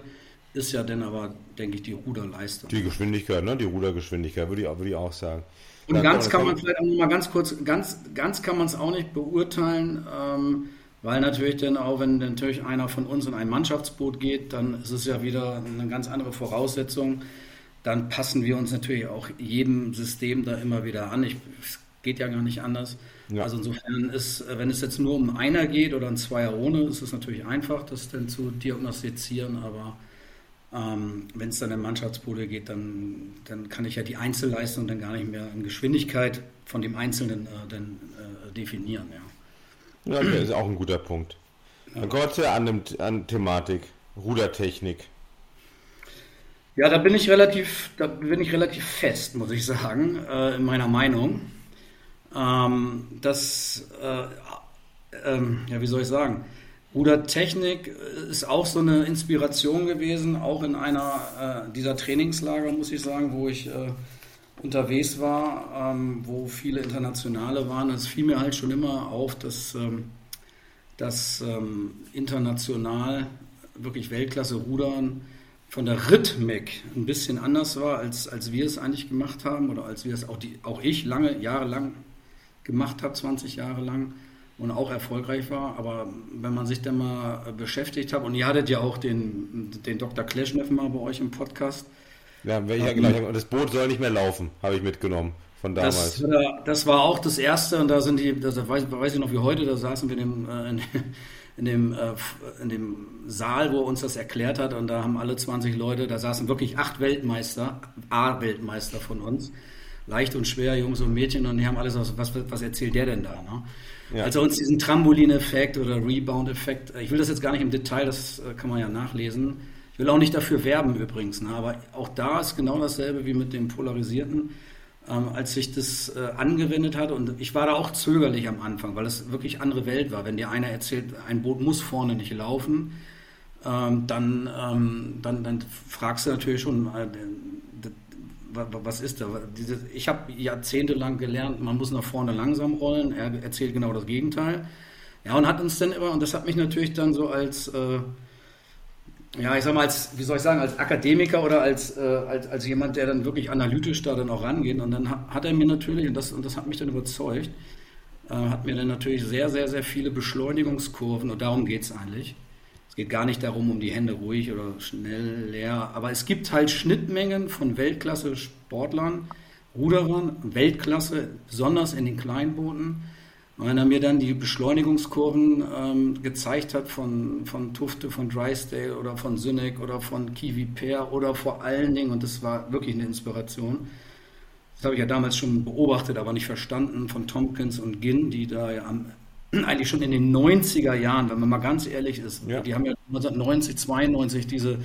ist ja dann aber, denke ich, die Ruderleistung. Die Geschwindigkeit, ne? Die Rudergeschwindigkeit, würde ich, würde ich auch sagen. Und ja, ganz kann man vielleicht mal ganz kurz, ganz, ganz kann man es auch nicht beurteilen, ähm, weil natürlich dann auch, wenn natürlich einer von uns in ein Mannschaftsboot geht, dann ist es ja wieder eine ganz andere Voraussetzung. Dann passen wir uns natürlich auch jedem System da immer wieder an. Ich, geht ja gar nicht anders. Ja. Also insofern ist, wenn es jetzt nur um einer geht oder ein Zweier ohne, ist es natürlich einfach, das dann zu diagnostizieren, aber ähm, wenn es dann in Mannschaftspole geht, dann, dann kann ich ja die Einzelleistung dann gar nicht mehr in Geschwindigkeit von dem Einzelnen äh, dann, äh, definieren. Ja. ja, das ist auch ein guter Punkt. Dann kommen wir an, an Thematik, Rudertechnik. Ja, da bin ich relativ, da bin ich relativ fest, muss ich sagen, äh, in meiner Meinung. Ähm, das, äh, ähm, ja, wie soll ich sagen? Rudertechnik ist auch so eine Inspiration gewesen, auch in einer äh, dieser Trainingslager, muss ich sagen, wo ich äh, unterwegs war, ähm, wo viele Internationale waren. Es fiel mir halt schon immer auf, dass, ähm, dass ähm, international wirklich Weltklasse Rudern von der Rhythmik ein bisschen anders war, als, als wir es eigentlich gemacht haben oder als wir es auch, die, auch ich lange, jahrelang gemacht habe, 20 Jahre lang und auch erfolgreich war. Aber wenn man sich dann mal beschäftigt hat, und ihr hattet ja auch den, den Dr. Kleschneff mal bei euch im Podcast. Ja, ja genau, das Boot soll nicht mehr laufen, habe ich mitgenommen von damals. Das, das, war auch das Erste und da sind die, das weiß, weiß ich noch wie heute, da saßen wir in dem, äh, in, in, dem, äh, in dem Saal, wo er uns das erklärt hat und da haben alle 20 Leute, da saßen wirklich acht Weltmeister, A-Weltmeister von uns leicht und schwer, Jungs und Mädchen, und die haben alles, was, was erzählt der denn da? Ne? Ja. Als er uns diesen Trampolin-Effekt oder Rebound-Effekt, ich will das jetzt gar nicht im Detail, das äh, kann man ja nachlesen. Ich will auch nicht dafür werben übrigens, ne? aber auch da ist genau dasselbe wie mit dem Polarisierten. Ähm, als sich das äh, angewendet hat. Und ich war da auch zögerlich am Anfang, weil es wirklich andere Welt war. Wenn dir einer erzählt, ein Boot muss vorne nicht laufen, ähm, dann, ähm, dann, dann fragst du natürlich schon, äh, was ist da? Ich habe jahrzehntelang gelernt, man muss nach vorne langsam rollen. Er erzählt genau das Gegenteil. Ja, und hat uns dann immer, und das hat mich natürlich dann so als, äh, ja, ich sag mal, als, wie soll ich sagen, als Akademiker oder als, äh, als, als jemand, der dann wirklich analytisch da dann auch rangeht. Und dann hat er mir natürlich, und das, und das hat mich dann überzeugt, äh, hat mir dann natürlich sehr, sehr, sehr viele Beschleunigungskurven, und darum geht es eigentlich, geht gar nicht darum, um die Hände ruhig oder schnell leer, aber es gibt halt Schnittmengen von Weltklasse-Sportlern, Ruderern, Weltklasse, besonders in den Kleinbooten. Wenn er mir dann die Beschleunigungskurven ähm, gezeigt hat von, von Tufte, von Drysdale oder von Synek oder von Kiwi Pair oder vor allen Dingen, und das war wirklich eine Inspiration, das habe ich ja damals schon beobachtet, aber nicht verstanden, von Tompkins und Ginn, die da ja am eigentlich schon in den 90er Jahren, wenn man mal ganz ehrlich ist. Ja. Die haben ja 1990, 92 diese,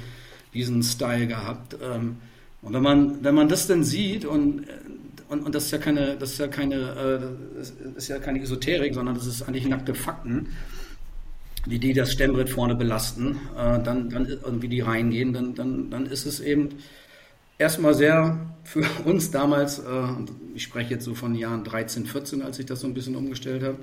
diesen Style gehabt. Ähm, und wenn man, wenn man das dann sieht und, und, und das ist ja keine, das ist ja keine, äh, das ist ja keine Esoterik, sondern das ist eigentlich nackte Fakten, wie die das Stemmbrett vorne belasten, äh, dann, dann, und wie die reingehen, dann, dann, dann ist es eben erstmal sehr für uns damals, äh, ich spreche jetzt so von Jahren 13, 14, als ich das so ein bisschen umgestellt habe,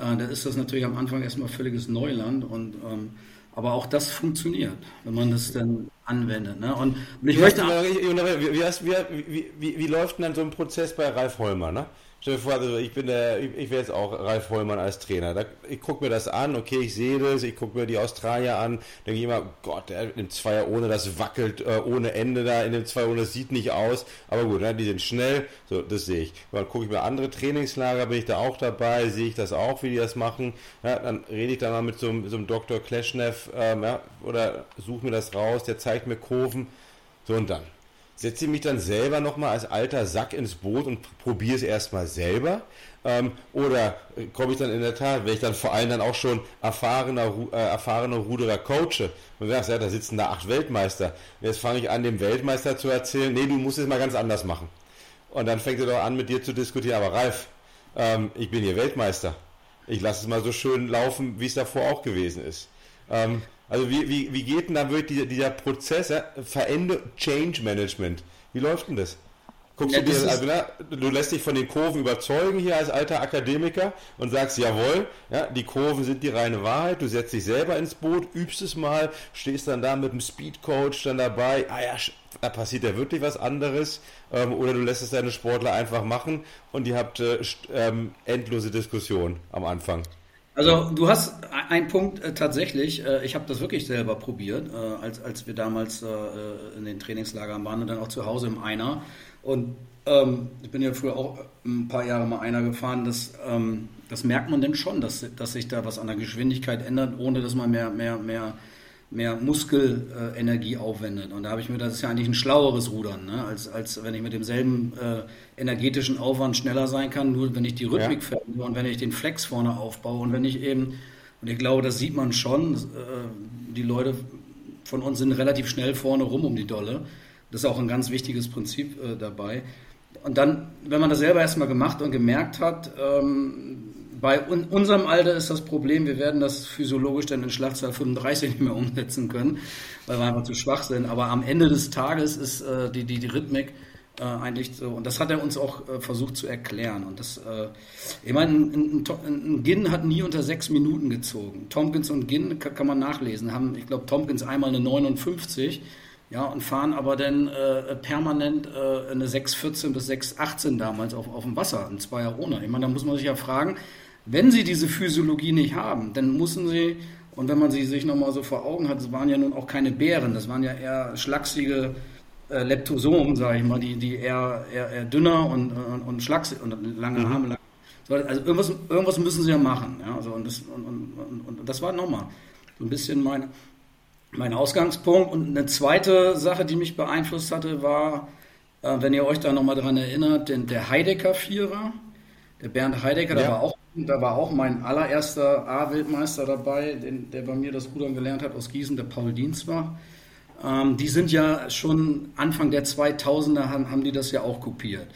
äh, da ist das natürlich am Anfang erstmal völliges Neuland. Und, ähm, aber auch das funktioniert, wenn man das dann anwendet. Ne? Und, ich wie möchte. wie, wie, wie, wie, wie, läuft denn dann so ein Prozess bei Ralf Holmer? Ne? Stell dir vor, also ich bin der, ich, ich wäre jetzt auch Ralf Hollmann als Trainer. Da, ich gucke mir das an, okay, ich sehe das, ich gucke mir die Australier an, denke ich immer, Gott, der im Zweier ohne, das wackelt äh, ohne Ende da, in dem Zweier ohne, das sieht nicht aus, aber gut, ne, die sind schnell, so, das sehe ich. Dann gucke ich mir andere Trainingslager, bin ich da auch dabei, sehe ich das auch, wie die das machen. Ja, dann rede ich da mal mit so, so einem Dr. Kleschnev ähm, ja, oder suche mir das raus, der zeigt mir Kurven, so und dann setze ich mich dann selber nochmal als alter Sack ins Boot und probiere es erstmal selber? Ähm, oder komme ich dann in der Tat, wenn ich dann vor allem dann auch schon erfahrener, äh, erfahrener Ruderer coache und sagst, ja, da sitzen da acht Weltmeister. Jetzt fange ich an, dem Weltmeister zu erzählen, nee, du musst es mal ganz anders machen. Und dann fängt er doch an, mit dir zu diskutieren, aber Ralf, ähm, ich bin hier Weltmeister. Ich lasse es mal so schön laufen, wie es davor auch gewesen ist. Ähm, also wie, wie, wie geht denn da wirklich dieser, dieser Prozess, ja? Veränderung, Change Management? Wie läuft denn das? Guckst ja, du dir, also, na, du lässt dich von den Kurven überzeugen hier als alter Akademiker und sagst, jawohl, ja, die Kurven sind die reine Wahrheit, du setzt dich selber ins Boot, übst es mal, stehst dann da mit dem Speedcoach dann dabei, ah ja, da passiert ja wirklich was anderes, ähm, oder du lässt es deine Sportler einfach machen und ihr habt äh, ähm, endlose Diskussionen am Anfang. Also du hast einen Punkt äh, tatsächlich, äh, ich habe das wirklich selber probiert, äh, als, als wir damals äh, in den Trainingslagern waren und dann auch zu Hause im Einer. Und ähm, ich bin ja früher auch ein paar Jahre mal Einer gefahren, das, ähm, das merkt man denn schon, dass, dass sich da was an der Geschwindigkeit ändert, ohne dass man mehr, mehr, mehr mehr Muskelenergie aufwendet. Und da habe ich mir, das ist ja eigentlich ein schlaueres Rudern, ne? als, als wenn ich mit demselben äh, energetischen Aufwand schneller sein kann, nur wenn ich die Rhythmik ja. verändere und wenn ich den Flex vorne aufbaue und wenn ich eben, und ich glaube, das sieht man schon, äh, die Leute von uns sind relativ schnell vorne rum um die Dolle. Das ist auch ein ganz wichtiges Prinzip äh, dabei. Und dann, wenn man das selber erstmal gemacht und gemerkt hat, ähm, bei un unserem Alter ist das Problem, wir werden das physiologisch dann in Schlachtzahl 35 nicht mehr umsetzen können, weil wir einfach zu schwach sind. Aber am Ende des Tages ist äh, die, die, die Rhythmik äh, eigentlich so, und das hat er uns auch äh, versucht zu erklären. Und das, äh, ich meine, ein, ein, ein, Ginn hat nie unter sechs Minuten gezogen. Tompkins und Ginn kann, kann man nachlesen, haben, ich glaube, Tompkins einmal eine 59 ja, und fahren aber dann äh, permanent äh, eine 6,14 bis 6,18 damals auf, auf dem Wasser, ein Zweier ohne. Ich meine, da muss man sich ja fragen, wenn sie diese Physiologie nicht haben, dann müssen sie, und wenn man sie sich nochmal so vor Augen hat, es waren ja nun auch keine Bären, das waren ja eher schlachsige äh, Leptosomen, sage ich mal, die, die eher, eher, eher dünner und, und, und schlaksig und lange mhm. Arme. Also irgendwas, irgendwas müssen sie ja machen. Ja? Also und, das, und, und, und, das war nochmal so ein bisschen mein, mein Ausgangspunkt. Und eine zweite Sache, die mich beeinflusst hatte, war, äh, wenn ihr euch da nochmal dran erinnert, den, der Heidecker-Vierer. Der Bernd Heidegger, ja. der war auch da war auch mein allererster A-Weltmeister dabei, den, der bei mir das Rudern gelernt hat aus Gießen, der Paul Dienst war. Ähm, die sind ja schon Anfang der 2000er haben, haben die das ja auch kopiert.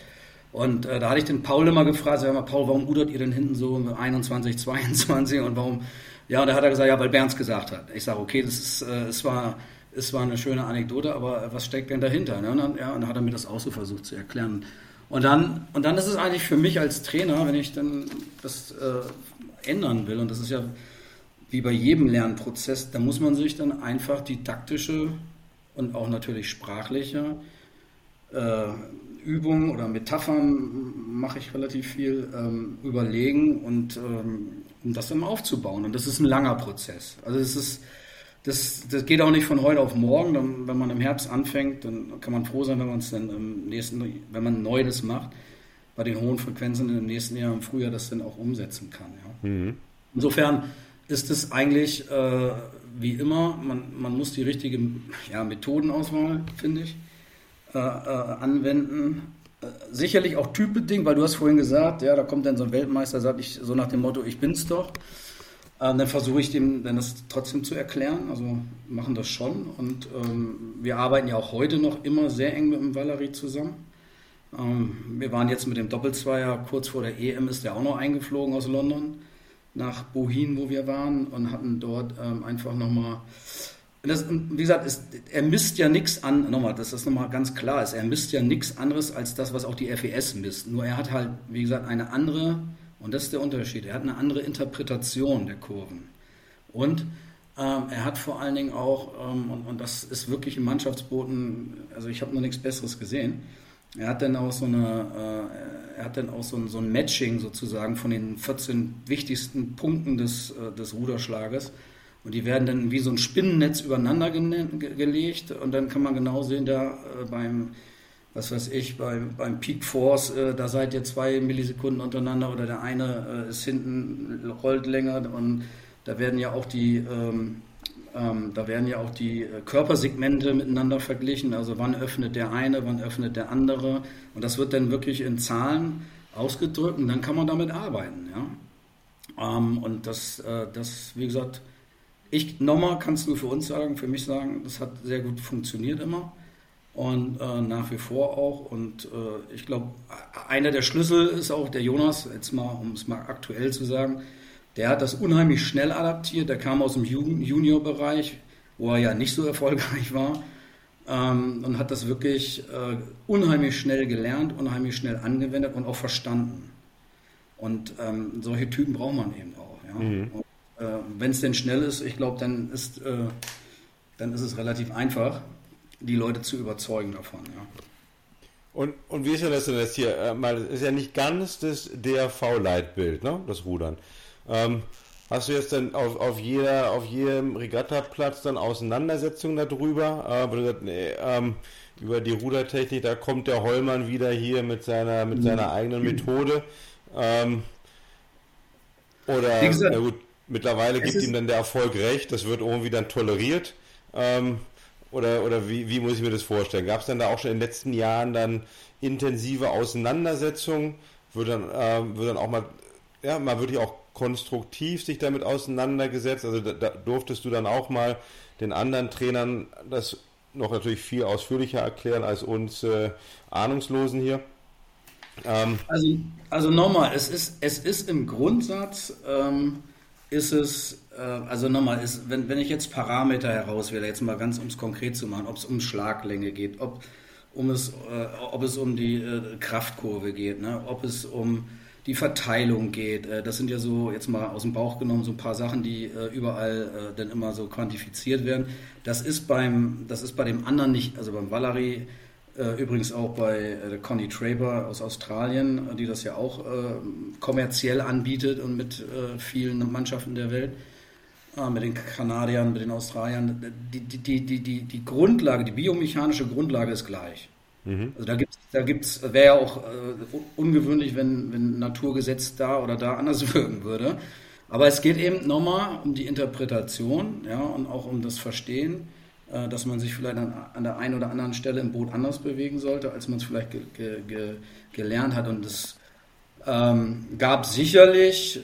Und äh, da hatte ich den Paul immer gefragt, sag mal, Paul, warum rudert ihr denn hinten so 21, 22 und warum? Ja, und da hat er gesagt, ja, weil Bernds gesagt hat. Ich sage, okay, das ist, äh, es war, es war eine schöne Anekdote, aber was steckt denn dahinter? Ne? Und dann, ja, und dann hat er mir das auch so versucht zu erklären. Und dann, und dann ist es eigentlich für mich als Trainer, wenn ich dann das äh, ändern will, und das ist ja wie bei jedem Lernprozess, da muss man sich dann einfach didaktische und auch natürlich sprachliche äh, Übungen oder Metaphern mache ich relativ viel ähm, überlegen und ähm, um das dann aufzubauen. Und das ist ein langer Prozess. Also es ist das, das geht auch nicht von heute auf morgen. Dann, wenn man im Herbst anfängt, dann kann man froh sein, wenn man es dann im nächsten, wenn man neu das macht, bei den hohen Frequenzen im nächsten Jahr im Frühjahr das dann auch umsetzen kann. Ja. Mhm. Insofern ist es eigentlich äh, wie immer, man, man muss die richtige ja, Methodenauswahl, finde ich, äh, äh, anwenden. Äh, sicherlich auch typbedingt, weil du hast vorhin gesagt, ja, da kommt dann so ein Weltmeister, sagt ich so nach dem Motto, ich bin's doch. Ähm, dann versuche ich dem dann das trotzdem zu erklären. Also machen das schon. Und ähm, wir arbeiten ja auch heute noch immer sehr eng mit dem Valerie zusammen. Ähm, wir waren jetzt mit dem Doppelzweier kurz vor der EM, ist der auch noch eingeflogen aus London nach Bohin, wo wir waren und hatten dort ähm, einfach nochmal. Das, wie gesagt, ist, er misst ja nichts an, nochmal, dass das nochmal ganz klar ist, er misst ja nichts anderes als das, was auch die FES misst. Nur er hat halt, wie gesagt, eine andere und das ist der Unterschied. Er hat eine andere Interpretation der Kurven. Und ähm, er hat vor allen Dingen auch, ähm, und, und, das ist wirklich im Mannschaftsbooten, also ich habe noch nichts Besseres gesehen, Er hat dann auch so eine, äh, er hat dann auch so ein, so ein Matching sozusagen von den 14 wichtigsten Punkten des, äh, des Ruderschlages. Und die werden dann wie so ein Spinnennetz übereinander gelegt. Und dann kann man genau sehen, da äh, beim, was weiß ich, beim, beim Peak Force, äh, da seid ihr zwei Millisekunden untereinander oder der eine äh, ist hinten, rollt länger. Und da werden ja auch die, ähm, ähm, da werden ja auch die äh, Körpersegmente miteinander verglichen. Also wann öffnet der eine, wann öffnet der andere. Und das wird dann wirklich in Zahlen ausgedrückt und dann kann man damit arbeiten. Ja? Ähm, und das, äh, das, wie gesagt, ich nochmal kannst du für uns sagen, für mich sagen, das hat sehr gut funktioniert immer und äh, nach wie vor auch. Und äh, ich glaube, einer der Schlüssel ist auch der Jonas, jetzt mal, um es mal aktuell zu sagen, der hat das unheimlich schnell adaptiert. Der kam aus dem Junior-Bereich, wo er ja nicht so erfolgreich war. Ähm, und hat das wirklich äh, unheimlich schnell gelernt, unheimlich schnell angewendet und auch verstanden. Und ähm, solche Typen braucht man eben auch. Ja? Mhm. Äh, Wenn es denn schnell ist, ich glaube, dann ist, äh, dann ist es relativ einfach, die Leute zu überzeugen davon. Ja. Und, und wie ist ja das denn jetzt hier? Äh, mal, ist ja nicht ganz das DRV-Leitbild, ne? das Rudern. Ähm, hast du jetzt dann auf, auf, jeder, auf jedem Regattaplatz dann Auseinandersetzungen darüber? Äh, gesagt, nee, ähm, über die Rudertechnik, da kommt der Hollmann wieder hier mit seiner, mit seiner eigenen Methode. Ähm, oder, gesagt, na gut, Mittlerweile gibt ihm dann der Erfolg recht, das wird irgendwie dann toleriert. Ähm, oder oder wie, wie muss ich mir das vorstellen? Gab es dann da auch schon in den letzten Jahren dann intensive Auseinandersetzungen? Wird dann, äh, wird dann auch mal, ja, mal wirklich auch konstruktiv sich damit auseinandergesetzt? Also da, da durftest du dann auch mal den anderen Trainern das noch natürlich viel ausführlicher erklären als uns äh, Ahnungslosen hier? Ähm, also, also nochmal, es ist, es ist im Grundsatz ähm, ist es, äh, also nochmal, ist, wenn, wenn ich jetzt Parameter herauswähle, jetzt mal ganz um es konkret zu machen, ob es um Schlaglänge geht, ob, um es, äh, ob es um die äh, Kraftkurve geht, ne? ob es um die Verteilung geht. Äh, das sind ja so, jetzt mal aus dem Bauch genommen, so ein paar Sachen, die äh, überall äh, dann immer so quantifiziert werden. Das ist beim, das ist bei dem anderen nicht, also beim Valerie übrigens auch bei äh, Connie Traber aus Australien, die das ja auch äh, kommerziell anbietet und mit vielen Mannschaften der Welt, mit den Kanadiern, mit den Australiern. Die, die, die, die, die Grundlage, die biomechanische Grundlage ist gleich. Mhm. Also da gibt's, da gibt's, wäre ja auch ungewöhnlich, wenn, wenn Naturgesetz da oder da anders [laughs] wirken würde. Aber es geht eben nochmal um die Interpretation, ja, und auch um das Verstehen äh, dass man sich vielleicht an, der einen oder anderen Stelle im Boot anders bewegen sollte, als man es vielleicht ge, ge, ge, gelernt hat. Und es ähm, gab sicherlich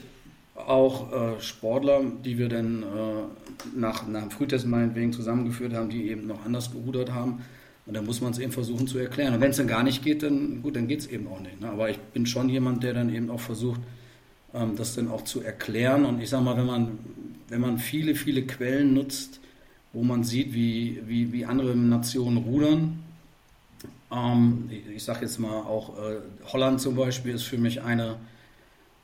auch äh, Sportler, die wir dann äh, nach, nach dem Frühtest meinetwegen zusammengeführt haben, die eben noch anders gerudert haben. Und dann muss man es eben versuchen zu erklären. Und wenn es dann gar nicht geht, dann gut, dann geht es eben auch nicht. Ne? Aber ich bin schon jemand, der dann eben auch versucht, ähm, das dann auch zu erklären. Und ich sage mal, wenn man, wenn man viele, viele Quellen nutzt, wo man sieht, wie, wie, wie andere Nationen rudern. Ähm, ich, ich sage jetzt mal auch, äh, Holland zum Beispiel ist für mich eine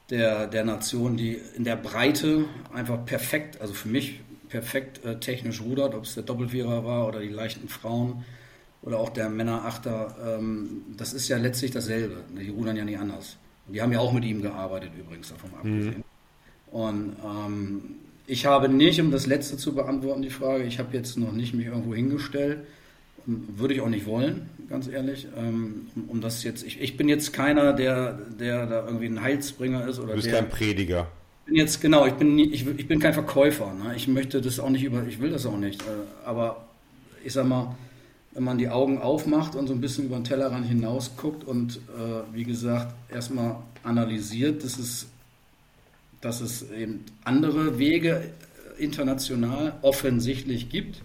der, der Nationen, die in der Breite einfach perfekt, also für mich perfekt äh, technisch rudert, ob es der Doppelvierer war oder die leichten Frauen oder auch der Männerachter. Ähm, das ist ja letztlich dasselbe. Die rudern ja nicht anders. Die haben ja auch mit ihm gearbeitet übrigens, davon abgesehen. Mhm. Und ähm, ich habe nicht, um das letzte zu beantworten, die Frage, ich habe jetzt noch nicht mich irgendwo hingestellt. Würde ich auch nicht wollen, ganz ehrlich. Ähm, um, um das jetzt, ich, ich, bin jetzt keiner, der, der da irgendwie ein Heilsbringer ist. Oder du bist der, kein Prediger. Bin jetzt, genau, ich bin, ich, ich bin kein Verkäufer. Ne? Ich möchte das auch nicht über, ich will das auch nicht. Äh, aber ich sag mal, wenn man die Augen aufmacht und so ein bisschen über den Tellerrand hinaus guckt und äh, wie gesagt erstmal analysiert, das ist dass es eben andere Wege international offensichtlich gibt,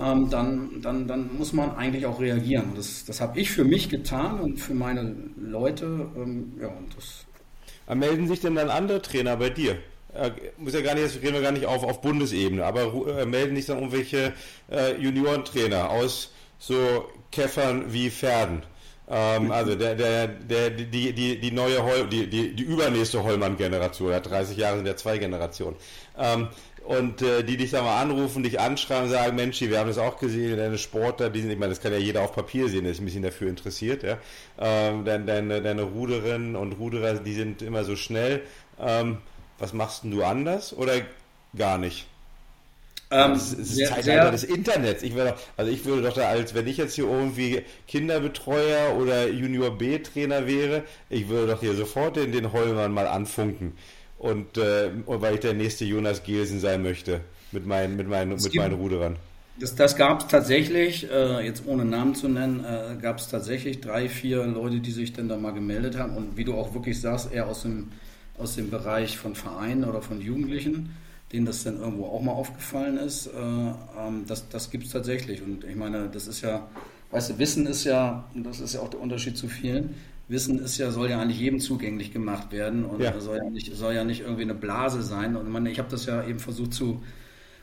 ähm, dann, dann, dann muss man eigentlich auch reagieren. Das, das habe ich für mich getan und für meine Leute. Ähm, ja, und das melden sich denn dann andere Trainer bei dir? Äh, muss ja gar nicht, jetzt reden wir gar nicht auf, auf Bundesebene, aber äh, melden sich dann irgendwelche äh, Juniorentrainer aus so Käffern wie Pferden? Ähm, also der, der, der, die, die, die neue Hol die, die, die übernächste Hollmann-Generation, hat 30 Jahre sind ja zwei Generationen. Ähm, und äh, die dich da mal anrufen, dich anschreiben, sagen, Mensch, wir haben das auch gesehen, deine Sportler, die sind, ich meine, das kann ja jeder auf Papier sehen, der ist ein bisschen dafür interessiert, ja. Ähm, deine, deine, deine Ruderinnen und Ruderer, die sind immer so schnell. Ähm, was machst denn du anders oder gar nicht? Ähm, das ist sehr, Zeitalter des Internets. Ich würde, also ich würde doch da als, wenn ich jetzt hier irgendwie Kinderbetreuer oder Junior B-Trainer wäre, ich würde doch hier sofort den, den Hollmann mal anfunken. Und, äh, weil ich der nächste Jonas Gelsen sein möchte mit meinen, mit meinen, mit meinen Ruderern. Das, das gab es tatsächlich, äh, jetzt ohne Namen zu nennen, äh, gab es tatsächlich drei, vier Leute, die sich dann da mal gemeldet haben. Und wie du auch wirklich sagst, eher aus dem, aus dem Bereich von Vereinen oder von Jugendlichen denen das dann irgendwo auch mal aufgefallen ist. Äh, ähm, das das gibt es tatsächlich. Und ich meine, das ist ja, weißt du, Wissen ist ja, und das ist ja auch der Unterschied zu vielen, Wissen ist ja, soll ja eigentlich jedem zugänglich gemacht werden und ja. soll, ja nicht, soll ja nicht irgendwie eine Blase sein. Und man, ich habe das ja eben versucht zu,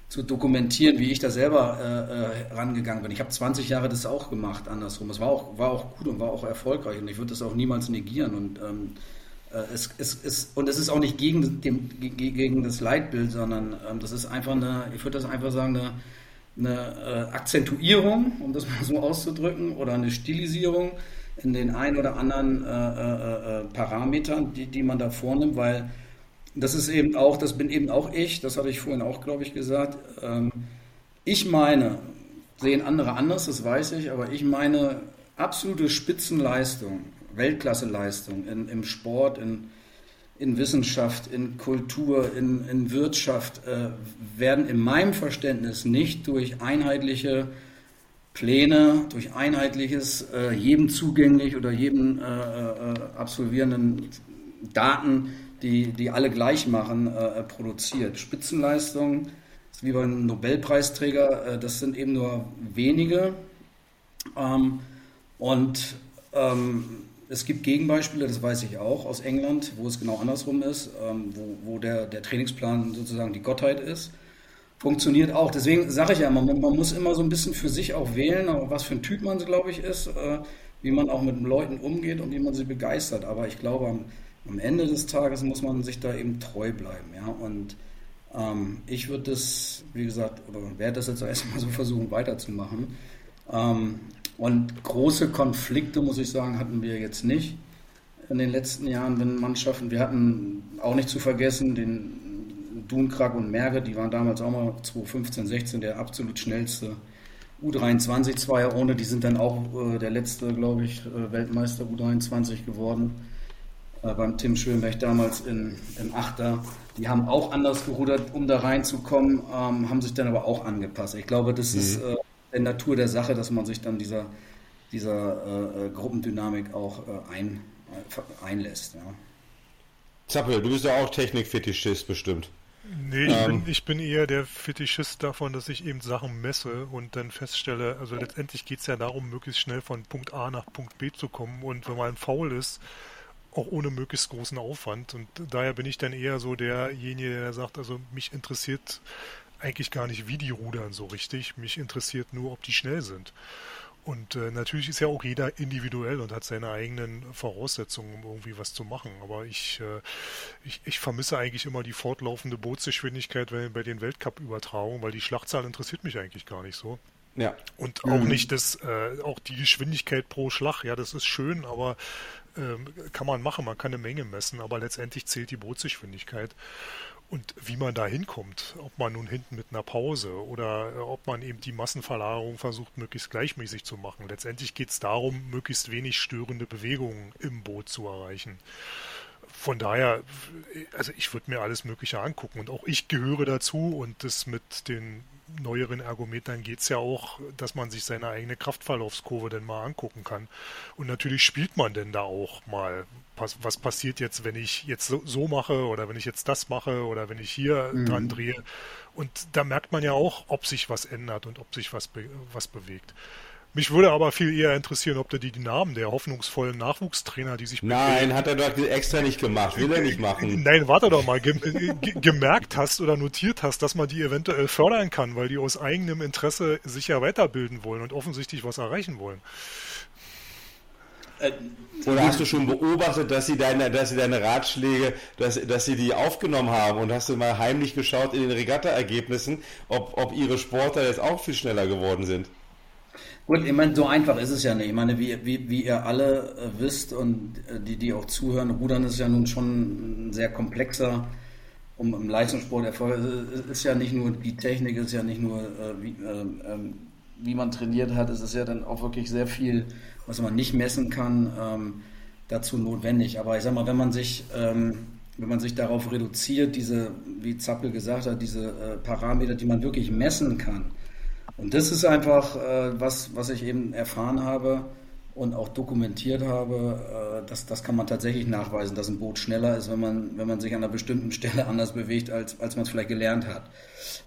zu dokumentieren, wie ich da selber äh, äh rangegangen bin. Ich habe 20 Jahre das auch gemacht, andersrum. Es war auch, war auch gut und war auch erfolgreich und ich würde das auch niemals negieren. Und ähm, äh, es, es, es, und es ist auch nicht gegen, dem, gegen das Leitbild, sondern ähm, das ist einfach eine, ich würde das einfach sagen, eine, eine äh, Akzentuierung, um das [laughs] mal so auszudrücken, oder eine Stilisierung in den ein oder anderen äh, äh, äh, Parametern, die, die man da vornimmt, weil das ist eben auch, das bin eben auch ich, das hatte ich vorhin auch, glaube ich, gesagt. Ähm, ich meine, sehen andere anders, das weiß ich, aber ich meine absolute Spitzenleistung Weltklasseleistung in, im Sport, in, in Wissenschaft, in Kultur, in, in Wirtschaft äh, werden in meinem Verständnis nicht durch einheitliche Pläne, durch einheitliches, äh, jedem zugänglich oder jedem äh, äh absolvierenden Daten, die, die alle gleich machen, äh, produziert. Spitzenleistung, wie beim Nobelpreisträger, äh, das sind eben nur wenige. Ähm, und ähm, es gibt Gegenbeispiele, das weiß ich auch aus England, wo es genau andersrum ist, ähm, wo, wo der, der Trainingsplan sozusagen die Gottheit ist. Funktioniert auch. Deswegen sage ich ja man, man, muss immer so ein bisschen für sich auch wählen, was für ein Typ man, glaube ich, ist, äh, wie man auch mit Leuten umgeht und wie man sie begeistert. Aber ich glaube, am, am Ende des Tages muss man sich da eben treu bleiben. Ja? Und ähm, ich würde das, wie gesagt, oder werde das jetzt [laughs] erstmal so versuchen weiterzumachen. Ähm, und große Konflikte, muss ich sagen, hatten wir jetzt nicht in den letzten Jahren, wenn Mannschaften, wir hatten auch nicht zu vergessen, den Dunkrak und Merge, die waren damals auch mal 2015, 16 der absolut schnellste U23 zwar ohne, die sind dann auch äh, der letzte, glaube ich, äh, Weltmeister U23 geworden. Äh, beim Tim Schönberg damals in, im Achter. Die haben auch anders gerudert, um da reinzukommen, ähm, haben sich dann aber auch angepasst. Ich glaube, das mhm. ist äh, der Natur der Sache, dass man sich dann dieser, dieser äh, äh Gruppendynamik auch äh, ein, äh, einlässt. Ja. Zappel, du bist ja auch Technikfetischist bestimmt. Nee, ich, ähm. bin, ich, bin, eher der Fetischist davon, dass ich eben Sachen messe und dann feststelle, also letztendlich geht es ja darum, möglichst schnell von Punkt A nach Punkt B zu kommen und wenn man faul ist, auch ohne möglichst großen Aufwand. Und daher bin ich dann eher so derjenige, der sagt, also mich interessiert eigentlich gar nicht, wie die rudern so richtig. Mich interessiert nur, ob die schnell sind. Und äh, natürlich ist ja auch jeder individuell und hat seine eigenen Voraussetzungen, um irgendwie was zu machen. Aber ich, äh, ich, ich, vermisse eigentlich immer die fortlaufende Bootsgeschwindigkeit bei den Weltcup-Übertragungen, weil die Schlachtzahl interessiert mich eigentlich gar nicht so. Ja. Und auch mhm. nicht das, äh, auch die Geschwindigkeit pro Schlag. Ja, das ist schön, aber ähm, kann man machen. Man kann eine Menge messen, aber letztendlich zählt die Bootsgeschwindigkeit. Und wie man da hinkommt, ob man nun hinten mit einer Pause oder äh, ob man eben die Massenverlagerung versucht, möglichst gleichmäßig zu machen. Letztendlich geht es darum, möglichst wenig störende Bewegungen im Boot zu erreichen. Von daher, also ich würde mir alles Mögliche angucken und auch ich gehöre dazu und das mit den neueren Ergometern geht es ja auch, dass man sich seine eigene Kraftverlaufskurve dann mal angucken kann. Und natürlich spielt man denn da auch mal, was passiert jetzt, wenn ich jetzt so, so mache oder wenn ich jetzt das mache oder wenn ich hier mhm. dran drehe. Und da merkt man ja auch, ob sich was ändert und ob sich was, be was bewegt. Mich würde aber viel eher interessieren, ob du die, die Namen der hoffnungsvollen Nachwuchstrainer, die sich. Nein, hat er doch extra nicht gemacht. Will er nicht machen. [laughs] Nein, warte doch mal. Ge gemerkt hast oder notiert hast, dass man die eventuell fördern kann, weil die aus eigenem Interesse sich ja weiterbilden wollen und offensichtlich was erreichen wollen. Äh, oder hast du schon beobachtet, dass sie deine, dass sie deine Ratschläge, dass, dass sie die aufgenommen haben und hast du mal heimlich geschaut in den Regatta-Ergebnissen, ob, ob ihre Sportler jetzt auch viel schneller geworden sind? Gut, ich meine, so einfach ist es ja nicht. Ich meine, wie, wie, wie ihr alle äh, wisst und äh, die, die auch zuhören, Rudern ist ja nun schon ein sehr komplexer, um im Leistungssport Erfolg. Es ist ja nicht nur die Technik, es ist ja nicht nur, äh, wie, äh, ähm, wie man trainiert hat, es ist ja dann auch wirklich sehr viel, was man nicht messen kann, ähm, dazu notwendig. Aber ich sag mal, wenn man sich, ähm, wenn man sich darauf reduziert, diese, wie Zappel gesagt hat, diese Parameter, die man wirklich messen kann, und das ist einfach äh, was, was ich eben erfahren habe und auch dokumentiert habe. Äh, das, das kann man tatsächlich nachweisen, dass ein Boot schneller ist, wenn man, wenn man sich an einer bestimmten [laughs] Stelle anders bewegt, als, als man es vielleicht gelernt hat.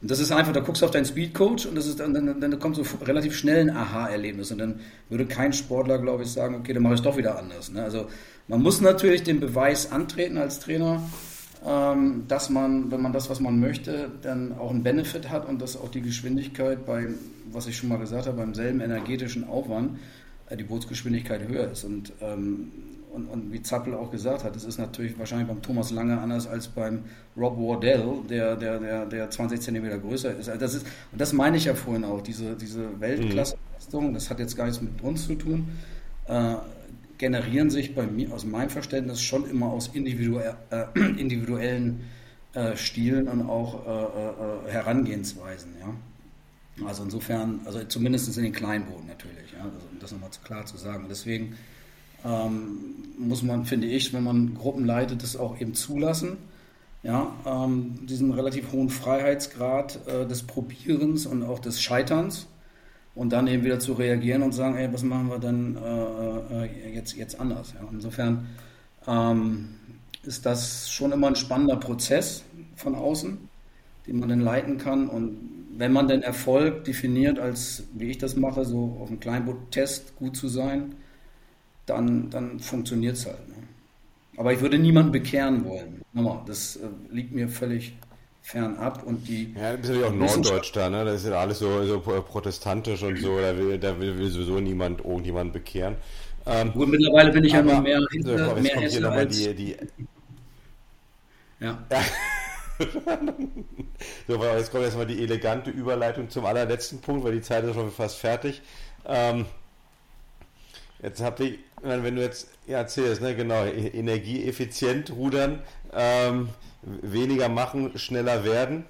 Und das ist einfach, da guckst du auf deinen Speedcoach und das ist dann, dann, dann kommt so relativ schnell ein Aha-Erlebnis. Und dann würde kein Sportler, glaube ich, sagen, okay, dann mache ich es doch wieder anders. Ne? Also man muss natürlich den Beweis antreten als Trainer dass man, wenn man das, was man möchte, dann auch einen Benefit hat und dass auch die Geschwindigkeit beim, was ich schon mal gesagt habe, beim selben energetischen Aufwand äh, die Bootsgeschwindigkeit höher ist. Und, ähm, und, und, wie Zappel auch gesagt hat, es ist natürlich wahrscheinlich beim Thomas Lange anders als beim Rob Wardell, der, der, der, der 20 Zentimeter größer ist. Also das ist. Und das meine ich ja vorhin auch, diese, diese Weltklasse-Leistung, das hat jetzt gar nichts mit uns zu tun. Äh, generieren sich bei mir, aus meinem Verständnis, schon immer aus individuell, äh, [clears throat] individuellen äh, Stilen und auch äh, äh Herangehensweisen. Ja? Also insofern, also zumindest in den Kleinbooten natürlich, ja? also, um das nochmal klar zu sagen. Deswegen ähm, muss man, finde ich, wenn man Gruppen leitet, das auch eben zulassen. Ja, ähm, diesen relativ hohen Freiheitsgrad äh, des Probierens und auch des Scheiterns und dann eben wieder zu reagieren und sagen, ey, was machen wir denn äh, äh, jetzt, jetzt anders? Ja? Insofern ähm, ist das schon immer ein spannender Prozess von außen, den man dann leiten kann. Und wenn man den Erfolg definiert als, wie ich das mache, so auf einem Kleinboot-Test gut zu sein, dann, dann funktioniert es halt. Ne? Aber ich würde niemanden bekehren wollen. Nochmal, das äh, liegt mir völlig fernab und die. Ja, du bist ja auch Norddeutsch da, ne? Das ist ja alles so, so protestantisch und so, da will, da will, will sowieso niemand irgendjemand bekehren. Ähm, Gut, mittlerweile bin ich ja noch mehr hinter, so, komm, mehr kommt hier nochmal die, die. Ja. [laughs] so, jetzt kommt erstmal die elegante Überleitung zum allerletzten Punkt, weil die Zeit ist schon fast fertig. Ähm, jetzt habe ich, wenn du jetzt ja, erzählst, ne, genau, e-, energieeffizient rudern, ähm, weniger machen, schneller werden.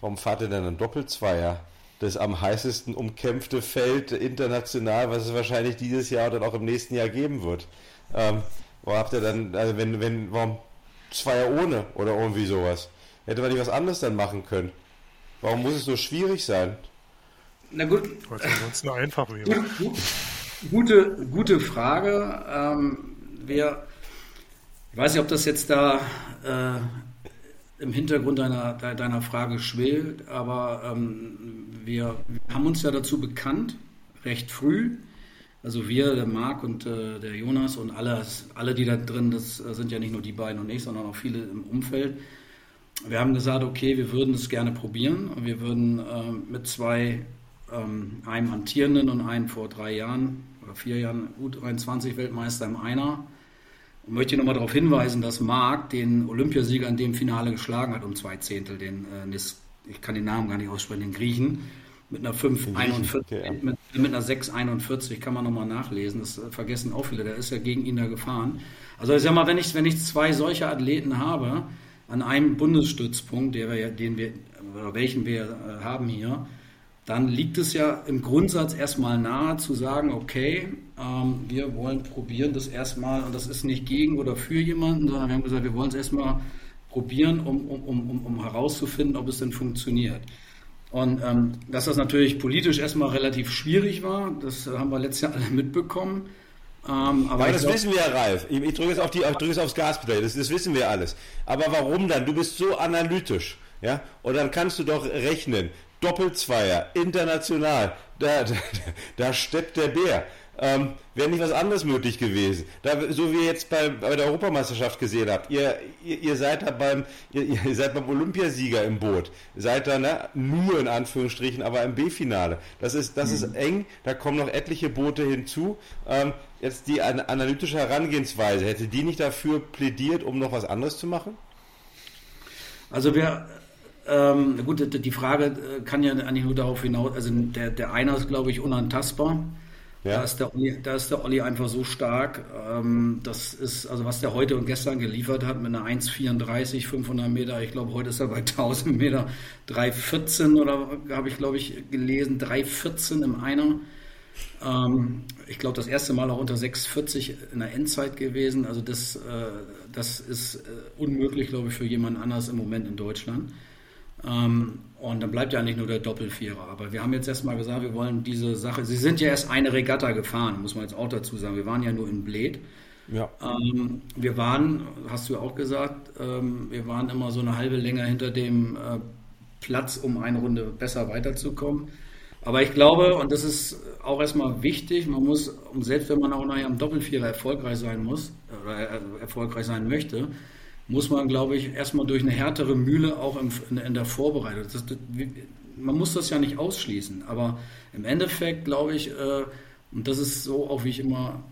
Warum fahrt ihr denn einen Doppelzweier? Das am heißesten umkämpfte Feld international, was es wahrscheinlich dieses Jahr oder auch im nächsten Jahr geben wird. Ähm, wo habt ihr dann, also wenn, wenn, warum Zweier ohne oder irgendwie sowas? Hätte man nicht was anderes dann machen können? Warum muss es so schwierig sein? Na gut. Weil es ansonsten einfach wäre. Gute, gute Frage. Ähm, wir weiß nicht, ob das jetzt da äh, im Hintergrund deiner, deiner Frage schwelt, aber ähm, wir, wir, haben uns ja dazu bekannt, recht früh. Also wir, der Marc und äh, der Jonas und alle, alle, die da drin, das sind ja nicht nur die beiden und ich, sondern auch viele im Umfeld. Wir haben gesagt, okay, wir würden es gerne probieren und wir würden äh, mit zwei, ähm, einem Antierenden und einem vor drei Jahren oder vier Jahren U23 Weltmeister im Einer, und möchte nochmal darauf hinweisen, dass Marc den Olympiasieger in dem Finale geschlagen hat um zwei Zehntel, den äh, ich kann den Namen gar nicht aussprechen, den Griechen, mit einer 5,41, okay, mit, mit, einer 6,41 kann man nochmal nachlesen. Das äh, vergessen auch viele, der ist ja gegen ihn da gefahren. Also ich sag mal, wenn ich, wenn ich zwei solche Athleten habe, an einem Bundesstützpunkt, der wir, den wir, oder welchen wir äh, haben hier, dann liegt es ja im Grundsatz erstmal nahe zu sagen, okay, ähm, wir wollen probieren das erstmal, und das ist nicht gegen oder für jemanden, sondern wir haben gesagt, wir wollen es erstmal probieren, um, um, um, um herauszufinden, ob es denn funktioniert. Und ähm, dass das natürlich politisch erstmal relativ schwierig war, das haben wir letztes Jahr alle mitbekommen. Ähm, aber, aber das glaub, wissen wir ja, Ralf. Ich, ich drücke jetzt auf die, ich drücke jetzt aufs Gaspedal. Das, das wissen wir alles. Aber warum dann? Du bist so analytisch. Ja? Und dann kannst du doch rechnen. Doppelzweier, international, da, da, da steppt der Bär. ähm, wäre nicht was anderes möglich gewesen. Da, so wie ihr jetzt bei, bei der Europameisterschaft gesehen habt, ihr, ihr, ihr seid da beim, ihr, ihr, seid beim Olympiasieger im Boot, seid da ne, nur in Anführungsstrichen, aber im B-Finale. Das ist, das mhm. ist eng, da kommen noch etliche Boote hinzu. Ähm, jetzt die an, analytische Herangehensweise, hätte die nicht dafür plädiert, um noch was anderes zu machen? Also wir, ähm, gut, die Frage äh, kann ja eigentlich nur darauf hinaus, also der, der Einer ist, glaube ich, unantastbar. Ja. Da, ist der Olli, da ist der Olli einfach so stark. Ähm, das ist, also was der heute und gestern geliefert hat mit einer 1,34, 500 Meter. Ich glaube, heute ist er bei 1000 Meter 3,14 oder habe ich, glaube ich, gelesen, 3,14 im Einer. Ähm, ich glaube, das erste Mal auch unter 6,40 in der Endzeit gewesen. Also das, äh, das ist äh, unmöglich, glaube ich, für jemand anders im Moment in Deutschland. Ähm, und dann bleibt ja eigentlich nur der Doppelvierer. Aber wir haben jetzt erstmal gesagt, wir wollen diese Sache. Sie sind ja erst eine Regatta gefahren, muss man jetzt auch dazu sagen. Wir waren ja nur in Bled. Ja. Ähm, wir waren, hast du ja auch gesagt, ähm, wir waren immer so eine halbe Länge hinter dem äh, Platz, um eine Runde besser weiterzukommen. Aber ich glaube, und das ist auch erstmal wichtig, man muss, selbst wenn man auch nachher am Doppelvierer erfolgreich sein muss, oder äh, erfolgreich sein möchte, muss man, glaube ich, erstmal durch eine härtere Mühle auch in, der Vorbereitung. Das, das, man muss das ja nicht ausschließen, aber im Endeffekt glaube ich, äh, und das ist so auch, wie ich immer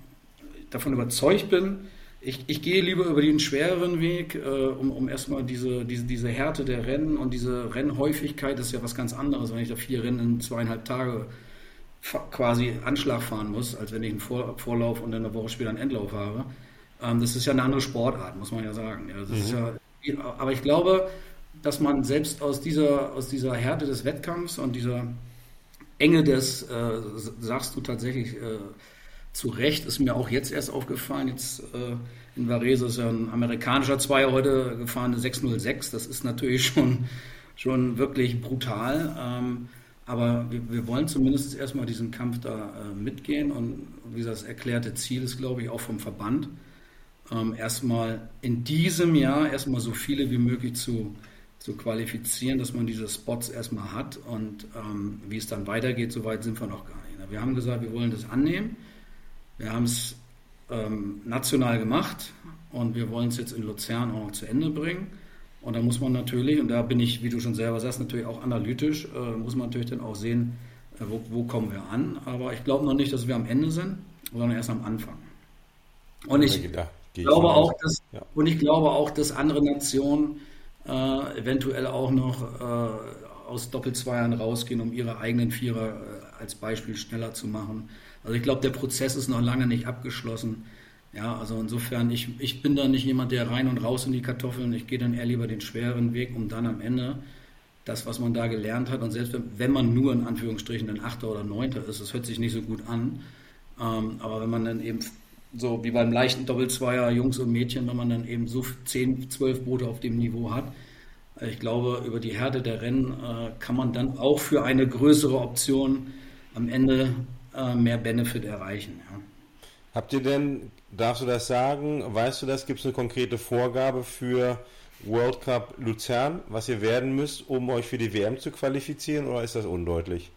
davon überzeugt bin, ich, ich gehe lieber über den schwereren Weg, äh, um, um erstmal diese, diese, diese Härte der Rennen und diese Rennhäufigkeit, das ist ja was ganz anderes, wenn ich da vier Rennen in zweieinhalb Tage quasi Anschlag fahren muss, als wenn ich einen Vor Vorlauf und dann eine Woche später einen Endlauf habe. Ähm, das ist ja eine andere Sportart, muss man ja sagen. Mhm. ja, aber ich glaube, dass man selbst aus dieser, aus dieser Härte des Wettkampfs und dieser Enge des, äh, sagst du tatsächlich äh, zu Recht, ist mir auch jetzt erst aufgefallen, jetzt äh, in Varese ist ja ein amerikanischer Zweier heute gefahren, eine 606, das ist natürlich [laughs] schon, schon wirklich brutal. Ähm, aber wir, wir, wollen zumindest erstmal diesen Kampf da äh, mitgehen und wie gesagt, das erklärte Ziel ist, glaube ich, auch vom Verband, ähm, erstmal in diesem Jahr erstmal so viele wie möglich zu, zu qualifizieren, dass man diese Spots erstmal hat und ähm, wie es dann weitergeht, so weit sind wir noch gar nicht. Wir haben gesagt, wir wollen das annehmen. Wir haben es ähm, national gemacht und wir wollen es jetzt in Luzern auch noch zu Ende bringen. Und da muss man natürlich, und da bin ich, wie du schon selber sagst, natürlich auch analytisch, äh, muss man natürlich dann auch sehen, äh, wo, wo kommen wir an. Aber ich glaube noch nicht, dass wir am Ende sind, sondern erst am Anfang. Und ich, ich glaube auch, dass, ja. und ich glaube auch, dass andere Nationen äh, eventuell auch noch äh, aus Doppelzweiern rausgehen, um ihre eigenen Vierer äh, als Beispiel schneller zu machen. Also ich glaube, der Prozess ist noch lange nicht abgeschlossen. Ja, also insofern, ich, ich bin da nicht jemand, der rein und raus in die Kartoffeln, ich gehe dann eher lieber den schwereren Weg, um dann am Ende das, was man da gelernt hat, und selbst wenn, wenn man nur in Anführungsstrichen ein Achter oder Neunter ist, das hört sich nicht so gut an, ähm, aber wenn man dann eben so wie beim leichten Doppelzweier Jungs und Mädchen, wenn man dann eben so 10, 12 Boote auf dem Niveau hat. Äh, ich glaube, über die Härte der Rennen äh, kann man dann auch für eine größere Option am Ende äh, mehr Benefit erreichen. Ja. Habt ihr denn, darfst du das sagen, weißt du das, gibt es eine konkrete Vorgabe für World Cup Luzern, was ihr werden müsst, um euch für die WM zu qualifizieren oder ist das undeutlich?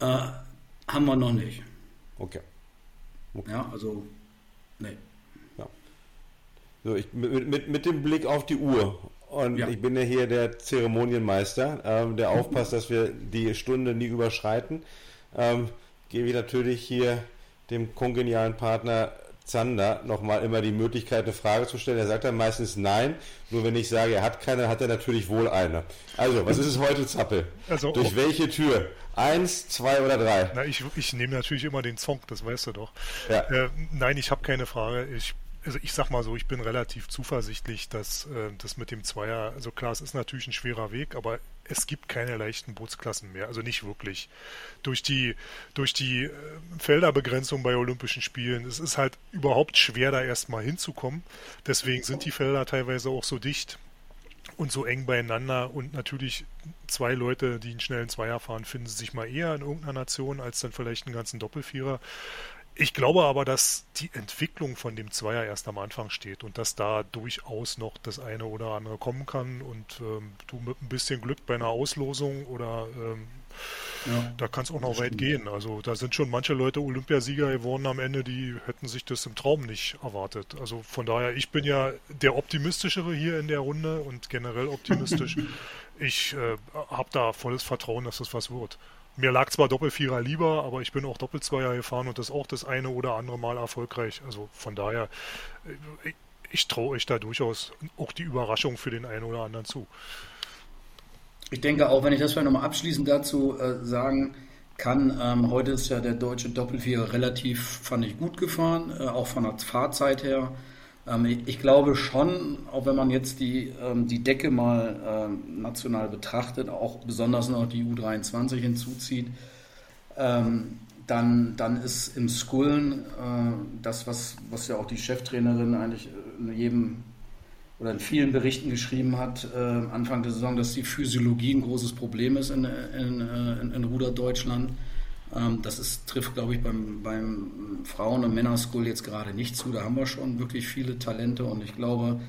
Äh, haben wir noch nicht. Okay. Okay. Ja, also, nee. Ja. So, ich, mit, mit, mit dem Blick auf die Uhr. Und ja. ich bin ja hier der Zeremonienmeister, ähm, der aufpasst, dass wir die Stunde nie überschreiten. Ähm, gebe ich natürlich hier dem kongenialen Partner Zander nochmal immer die Möglichkeit, eine Frage zu stellen. Er sagt dann meistens nein. Nur wenn ich sage, er hat keine, hat er natürlich wohl eine. Also, was ist es heute, Zappel? Also, Durch welche Tür? Eins, zwei oder drei? Na, ich, ich nehme natürlich immer den Song, das weißt du doch. Ja. Äh, nein, ich habe keine Frage. Ich also ich sag mal so, ich bin relativ zuversichtlich, dass äh, das mit dem Zweier, also klar, es ist natürlich ein schwerer Weg, aber es gibt keine leichten Bootsklassen mehr, also nicht wirklich. Durch die, durch die äh, Felderbegrenzung bei Olympischen Spielen, es ist halt überhaupt schwer, da erstmal hinzukommen. Deswegen sind die Felder teilweise auch so dicht und so eng beieinander und natürlich zwei Leute, die einen schnellen Zweier fahren, finden sich mal eher in irgendeiner Nation als dann vielleicht einen ganzen Doppelvierer. Ich glaube aber, dass die Entwicklung von dem Zweier erst am Anfang steht und dass da durchaus noch das eine oder andere kommen kann und ähm, du mit ein bisschen Glück bei einer Auslosung oder ähm, ja. da kann es auch noch weit gehen. Also da sind schon manche Leute Olympiasieger geworden am Ende, die hätten sich das im Traum nicht erwartet. Also von daher, ich bin ja der optimistischere hier in der Runde und generell optimistisch. [laughs] ich äh, habe da volles Vertrauen, dass das was wird. Mir lag zwar Doppelvierer lieber, aber ich bin auch Doppelzweier gefahren und das auch das eine oder andere Mal erfolgreich. Also von daher, äh, ich, ich traue euch da durchaus auch die Überraschung für den einen oder anderen zu. Ich denke auch, wenn ich das vielleicht nochmal abschließend dazu äh, sagen kann, ähm, heute ist ja der deutsche Doppelvierer relativ, fand ich, gut gefahren, äh, auch von der Fahrzeit her. Ähm, ich, glaube schon, auch wenn man jetzt die, ähm, die Decke mal ähm, national betrachtet, auch besonders noch die U23 hinzuzieht, dann, dann ist im Skullen äh, das, was, was ja auch die Cheftrainerin eigentlich in jedem oder in vielen Berichten geschrieben hat, äh, Anfang der Saison, dass die Physiologie ein großes Problem ist in, in, äh, in, in Ruder Deutschland. Ähm, das ist, trifft, glaube ich, beim, beim Frauen- und Männerschool jetzt gerade nicht zu. Da haben wir schon wirklich viele Talente und ich glaube,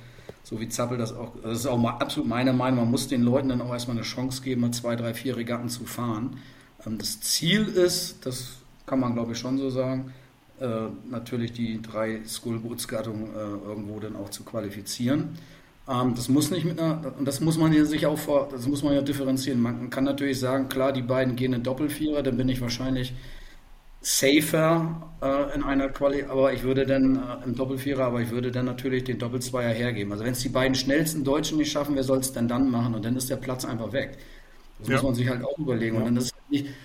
so wie Zappel das auch, das ist auch mal absolut meine Meinung, man muss den Leuten dann auch erstmal eine Chance geben, mal zwei, drei, vier Regatten zu fahren. Ähm, das Ziel ist, das kann man glaube ich schon so sagen, äh, natürlich die drei Schoolbootsgattungen äh, irgendwo dann auch zu qualifizieren. Ähm, das muss nicht mit einer, und das muss man ja sich auch vor, das muss man ja differenzieren. Man kann natürlich sagen, klar, die beiden gehen in Doppelvierer, dann bin ich wahrscheinlich safer äh, in einer Quali, aber ich würde dann äh, im Doppelvierer, aber ich würde dann natürlich den Doppelzweier hergeben. Also wenn es die beiden schnellsten Deutschen nicht schaffen, wer soll es denn dann machen? Und dann ist der Platz einfach weg. Das ja. muss man sich halt auch überlegen. Ja. Und dann ist,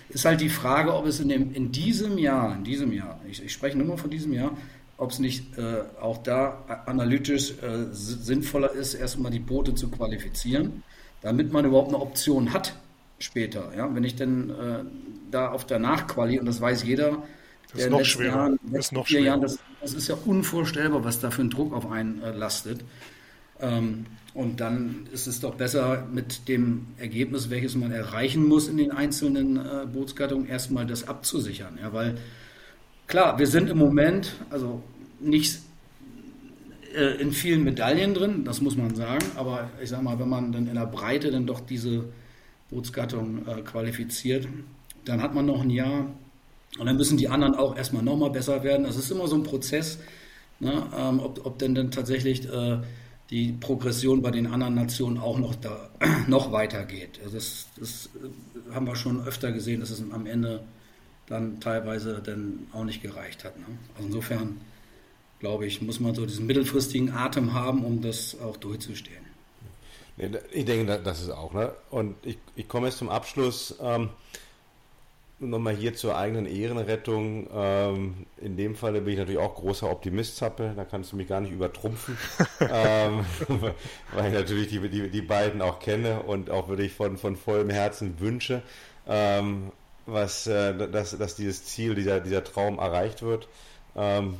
ist, halt die Frage, ob es in, dem, in diesem Jahr, in diesem Jahr, ich, ich spreche nur mal von diesem Jahr, ob es nicht äh, auch da analytisch äh, sinnvoller ist, erstmal die Boote zu qualifizieren, damit man überhaupt eine Option hat später. Ja? Wenn ich denn äh, da auf der Nachquali, und das weiß jeder, das ist noch schwerer. Jahren, ist noch schwerer. Jahren, das, das, ist ja unvorstellbar, was da für ein Druck auf einen äh, lastet. Ähm, und dann ist es doch besser mit dem Ergebnis, welches man erreichen muss in den einzelnen äh, Bootsgattungen, erstmal das abzusichern. Ja, weil Klar, wir sind im Moment, also nicht äh, in vielen Medaillen drin, das muss man sagen, aber ich sag mal, wenn man dann in der Breite dann doch diese Bootsgattung äh, qualifiziert, dann hat man noch ein Jahr und dann müssen die anderen auch erstmal nochmal besser werden. Das ist immer so ein Prozess, ne, ähm, ob, ob denn dann tatsächlich äh, die Progression bei den anderen Nationen auch noch, da, [clears throat] noch weitergeht. Also das, das äh, haben wir schon öfter gesehen, dass es am Ende dann teilweise dann auch nicht gereicht hat. Ne? Also insofern glaube ich, muss man so diesen mittelfristigen Atem haben, um das auch durchzustehen. Ich denke, das ist auch. Ne? Und ich, ich komme jetzt zum Abschluss. Ähm, Nochmal hier zur eigenen Ehrenrettung. Ähm, in dem Fall bin ich natürlich auch großer Optimist, Zappel. Da kannst du mich gar nicht übertrumpfen. [laughs] ähm, [laughs] weil ich natürlich die, die, die beiden auch kenne und auch wirklich von, von vollem Herzen wünsche. Ähm, was, äh, dass, dass dieses Ziel, dieser, dieser Traum erreicht wird. Ähm,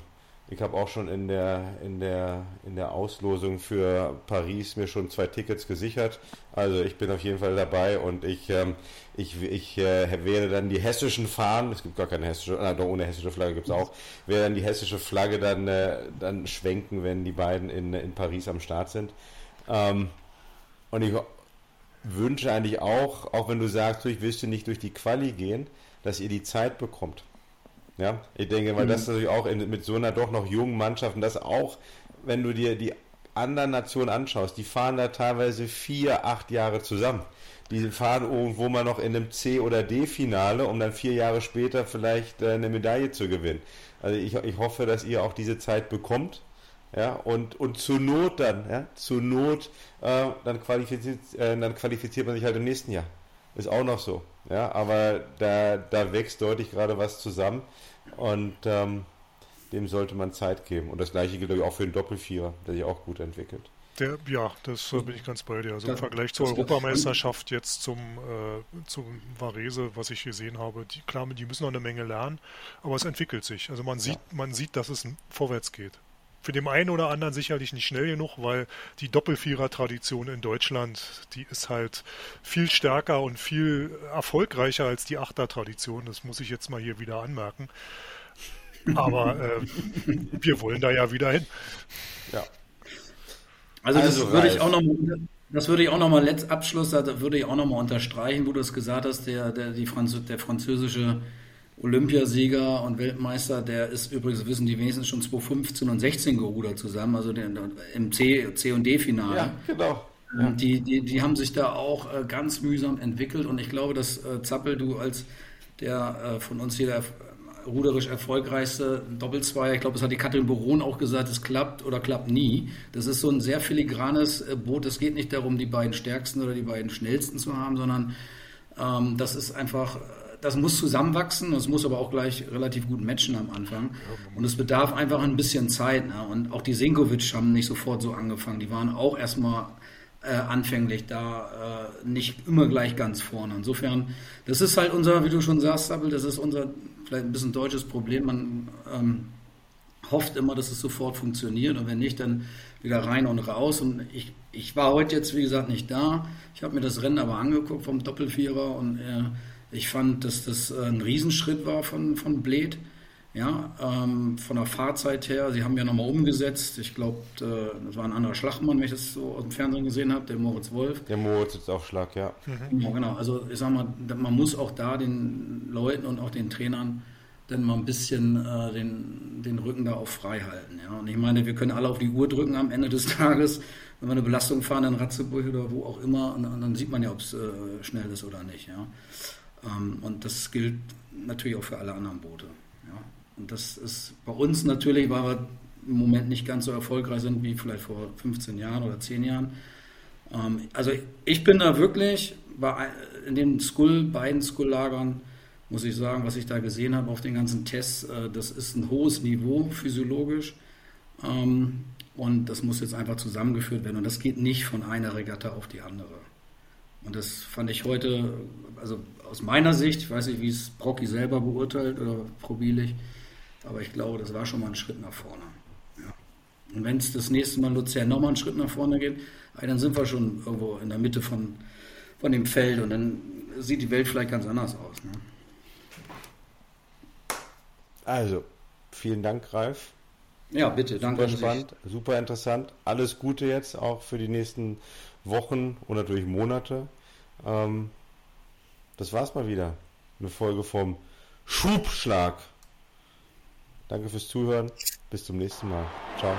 ich habe auch schon in der, in, der, in der Auslosung für Paris mir schon zwei Tickets gesichert. Also ich bin auf jeden Fall dabei und ich, ähm, ich, ich äh, werde dann die hessischen Fahnen, es gibt gar keine hessische, nein, doch ohne hessische Flagge gibt es auch, werde dann die hessische Flagge dann, äh, dann schwenken, wenn die beiden in, in Paris am Start sind. Ähm, und ich wünsche eigentlich auch, auch wenn du sagst, ich willst du nicht durch die Quali gehen, dass ihr die Zeit bekommt. Ja, ich denke, weil mhm. das natürlich auch in, mit so einer doch noch jungen Mannschaft und das auch, wenn du dir die anderen Nationen anschaust, die fahren da teilweise vier, acht Jahre zusammen. Die fahren irgendwo mal noch in einem C- oder D-Finale, um dann vier Jahre später vielleicht äh, eine Medaille zu gewinnen. Also ich, ich hoffe, dass ihr auch diese Zeit bekommt ja, und, und zur Not dann, ja, zur Not, äh, dann, qualifiziert, äh, dann qualifiziert man sich halt im nächsten Jahr. Ist auch noch so. Ja, aber da, da wächst deutlich gerade was zusammen und ähm, dem sollte man Zeit geben. Und das gleiche gilt auch für den Doppelvierer, der sich auch gut entwickelt. Der, ja, das bin ich ganz bei dir. Also im Vergleich zur Europameisterschaft jetzt zum, äh, zum Varese, was ich gesehen habe, die, klar, die müssen noch eine Menge lernen, aber es entwickelt sich. Also man sieht, ja. man sieht, dass es vorwärts geht für den einen oder anderen sicherlich nicht schnell genug, weil die Doppelvierer-Tradition in Deutschland, die ist halt viel stärker und viel erfolgreicher als die Achter-Tradition. Das muss ich jetzt mal hier wieder anmerken. Aber äh, [laughs] wir wollen da ja wieder hin. Ja. Also, das also würde ich auch noch das würde ich auch nochmal, letzt Abschluss, da würde ich auch nochmal unterstreichen, wo du es gesagt hast, der, der, die Franz der französische Olympiasieger und Weltmeister, der ist übrigens, wissen die wenigstens schon 2015 und 16 gerudert zusammen, also den, im C, C und D-Finale. Ja, genau. Ja. Die, die, die haben sich da auch äh, ganz mühsam entwickelt und ich glaube, dass äh, Zappel, du als der äh, von uns hier der ruderisch erfolgreichste Doppelzweier, ich glaube, das hat die Katrin Boron auch gesagt, es klappt oder klappt nie. Das ist so ein sehr filigranes Boot. Es geht nicht darum, die beiden stärksten oder die beiden schnellsten zu haben, sondern ähm, das ist einfach das muss zusammenwachsen, das muss aber auch gleich relativ gut matchen am Anfang. Und es bedarf einfach ein bisschen Zeit. Ne? Und auch die Sinkovic haben nicht sofort so angefangen. Die waren auch erstmal äh, anfänglich da äh, nicht immer gleich ganz vorne. Insofern, das ist halt unser, wie du schon sagst, Sabel, das ist unser vielleicht ein bisschen deutsches Problem. Man ähm, hofft immer, dass es sofort funktioniert und wenn nicht, dann wieder rein und raus. Und ich, ich war heute jetzt, wie gesagt, nicht da. Ich habe mir das Rennen aber angeguckt vom Doppelvierer und äh, ich fand, dass das äh, ein Riesenschritt war von, von Bled. Ja, ähm, von der Fahrzeit her, sie haben ja nochmal umgesetzt. Ich glaube, äh, das war ein anderer Schlagmann, wenn ich das so aus dem Fernsehen gesehen habe, der Moritz Wolf. Der Moritz ist auf Schlag, ja. Mhm. ja. Genau, also ich sag mal, man muss auch da den Leuten und auch den Trainern dann mal ein bisschen äh, den, den Rücken da auch frei halten. Ja? Und ich meine, wir können alle auf die Uhr drücken am Ende des [laughs] Tages, wenn wir eine Belastung fahren in Ratzeburg oder wo auch immer, und, und dann sieht man ja, ob es äh, schnell ist oder nicht. Ja? Ähm, und das gilt natürlich auch für alle anderen Boote. Ja. Und das ist bei uns natürlich, weil wir im Moment nicht ganz so erfolgreich sind wie vielleicht vor 15 Jahren oder 10 Jahren. Ähm, also ich bin da wirklich bei, in den Skull, beiden Skull-Lagern, muss ich sagen, was ich da gesehen habe auf den ganzen Tests, äh, das ist ein hohes Niveau physiologisch. Ähm, und das muss jetzt einfach zusammengeführt werden. Und das geht nicht von einer Regatta auf die andere. Und das fand ich heute, also aus meiner Sicht, ich weiß nicht, wie es Brocky selber beurteilt oder Frau Bielich, aber ich glaube, das war schon mal ein Schritt nach vorne. Ja. Und wenn es das nächste Mal Luzern nochmal einen Schritt nach vorne geht, dann sind wir schon irgendwo in der Mitte von, von dem Feld und dann sieht die Welt vielleicht ganz anders aus. Ne? Also, vielen Dank, Ralf. Ja, bitte, danke. Super spannend, super interessant. Alles Gute jetzt auch für die nächsten Wochen und natürlich Monate. Ähm, das war's mal wieder. Eine Folge vom Schubschlag. Danke fürs Zuhören. Bis zum nächsten Mal. Ciao.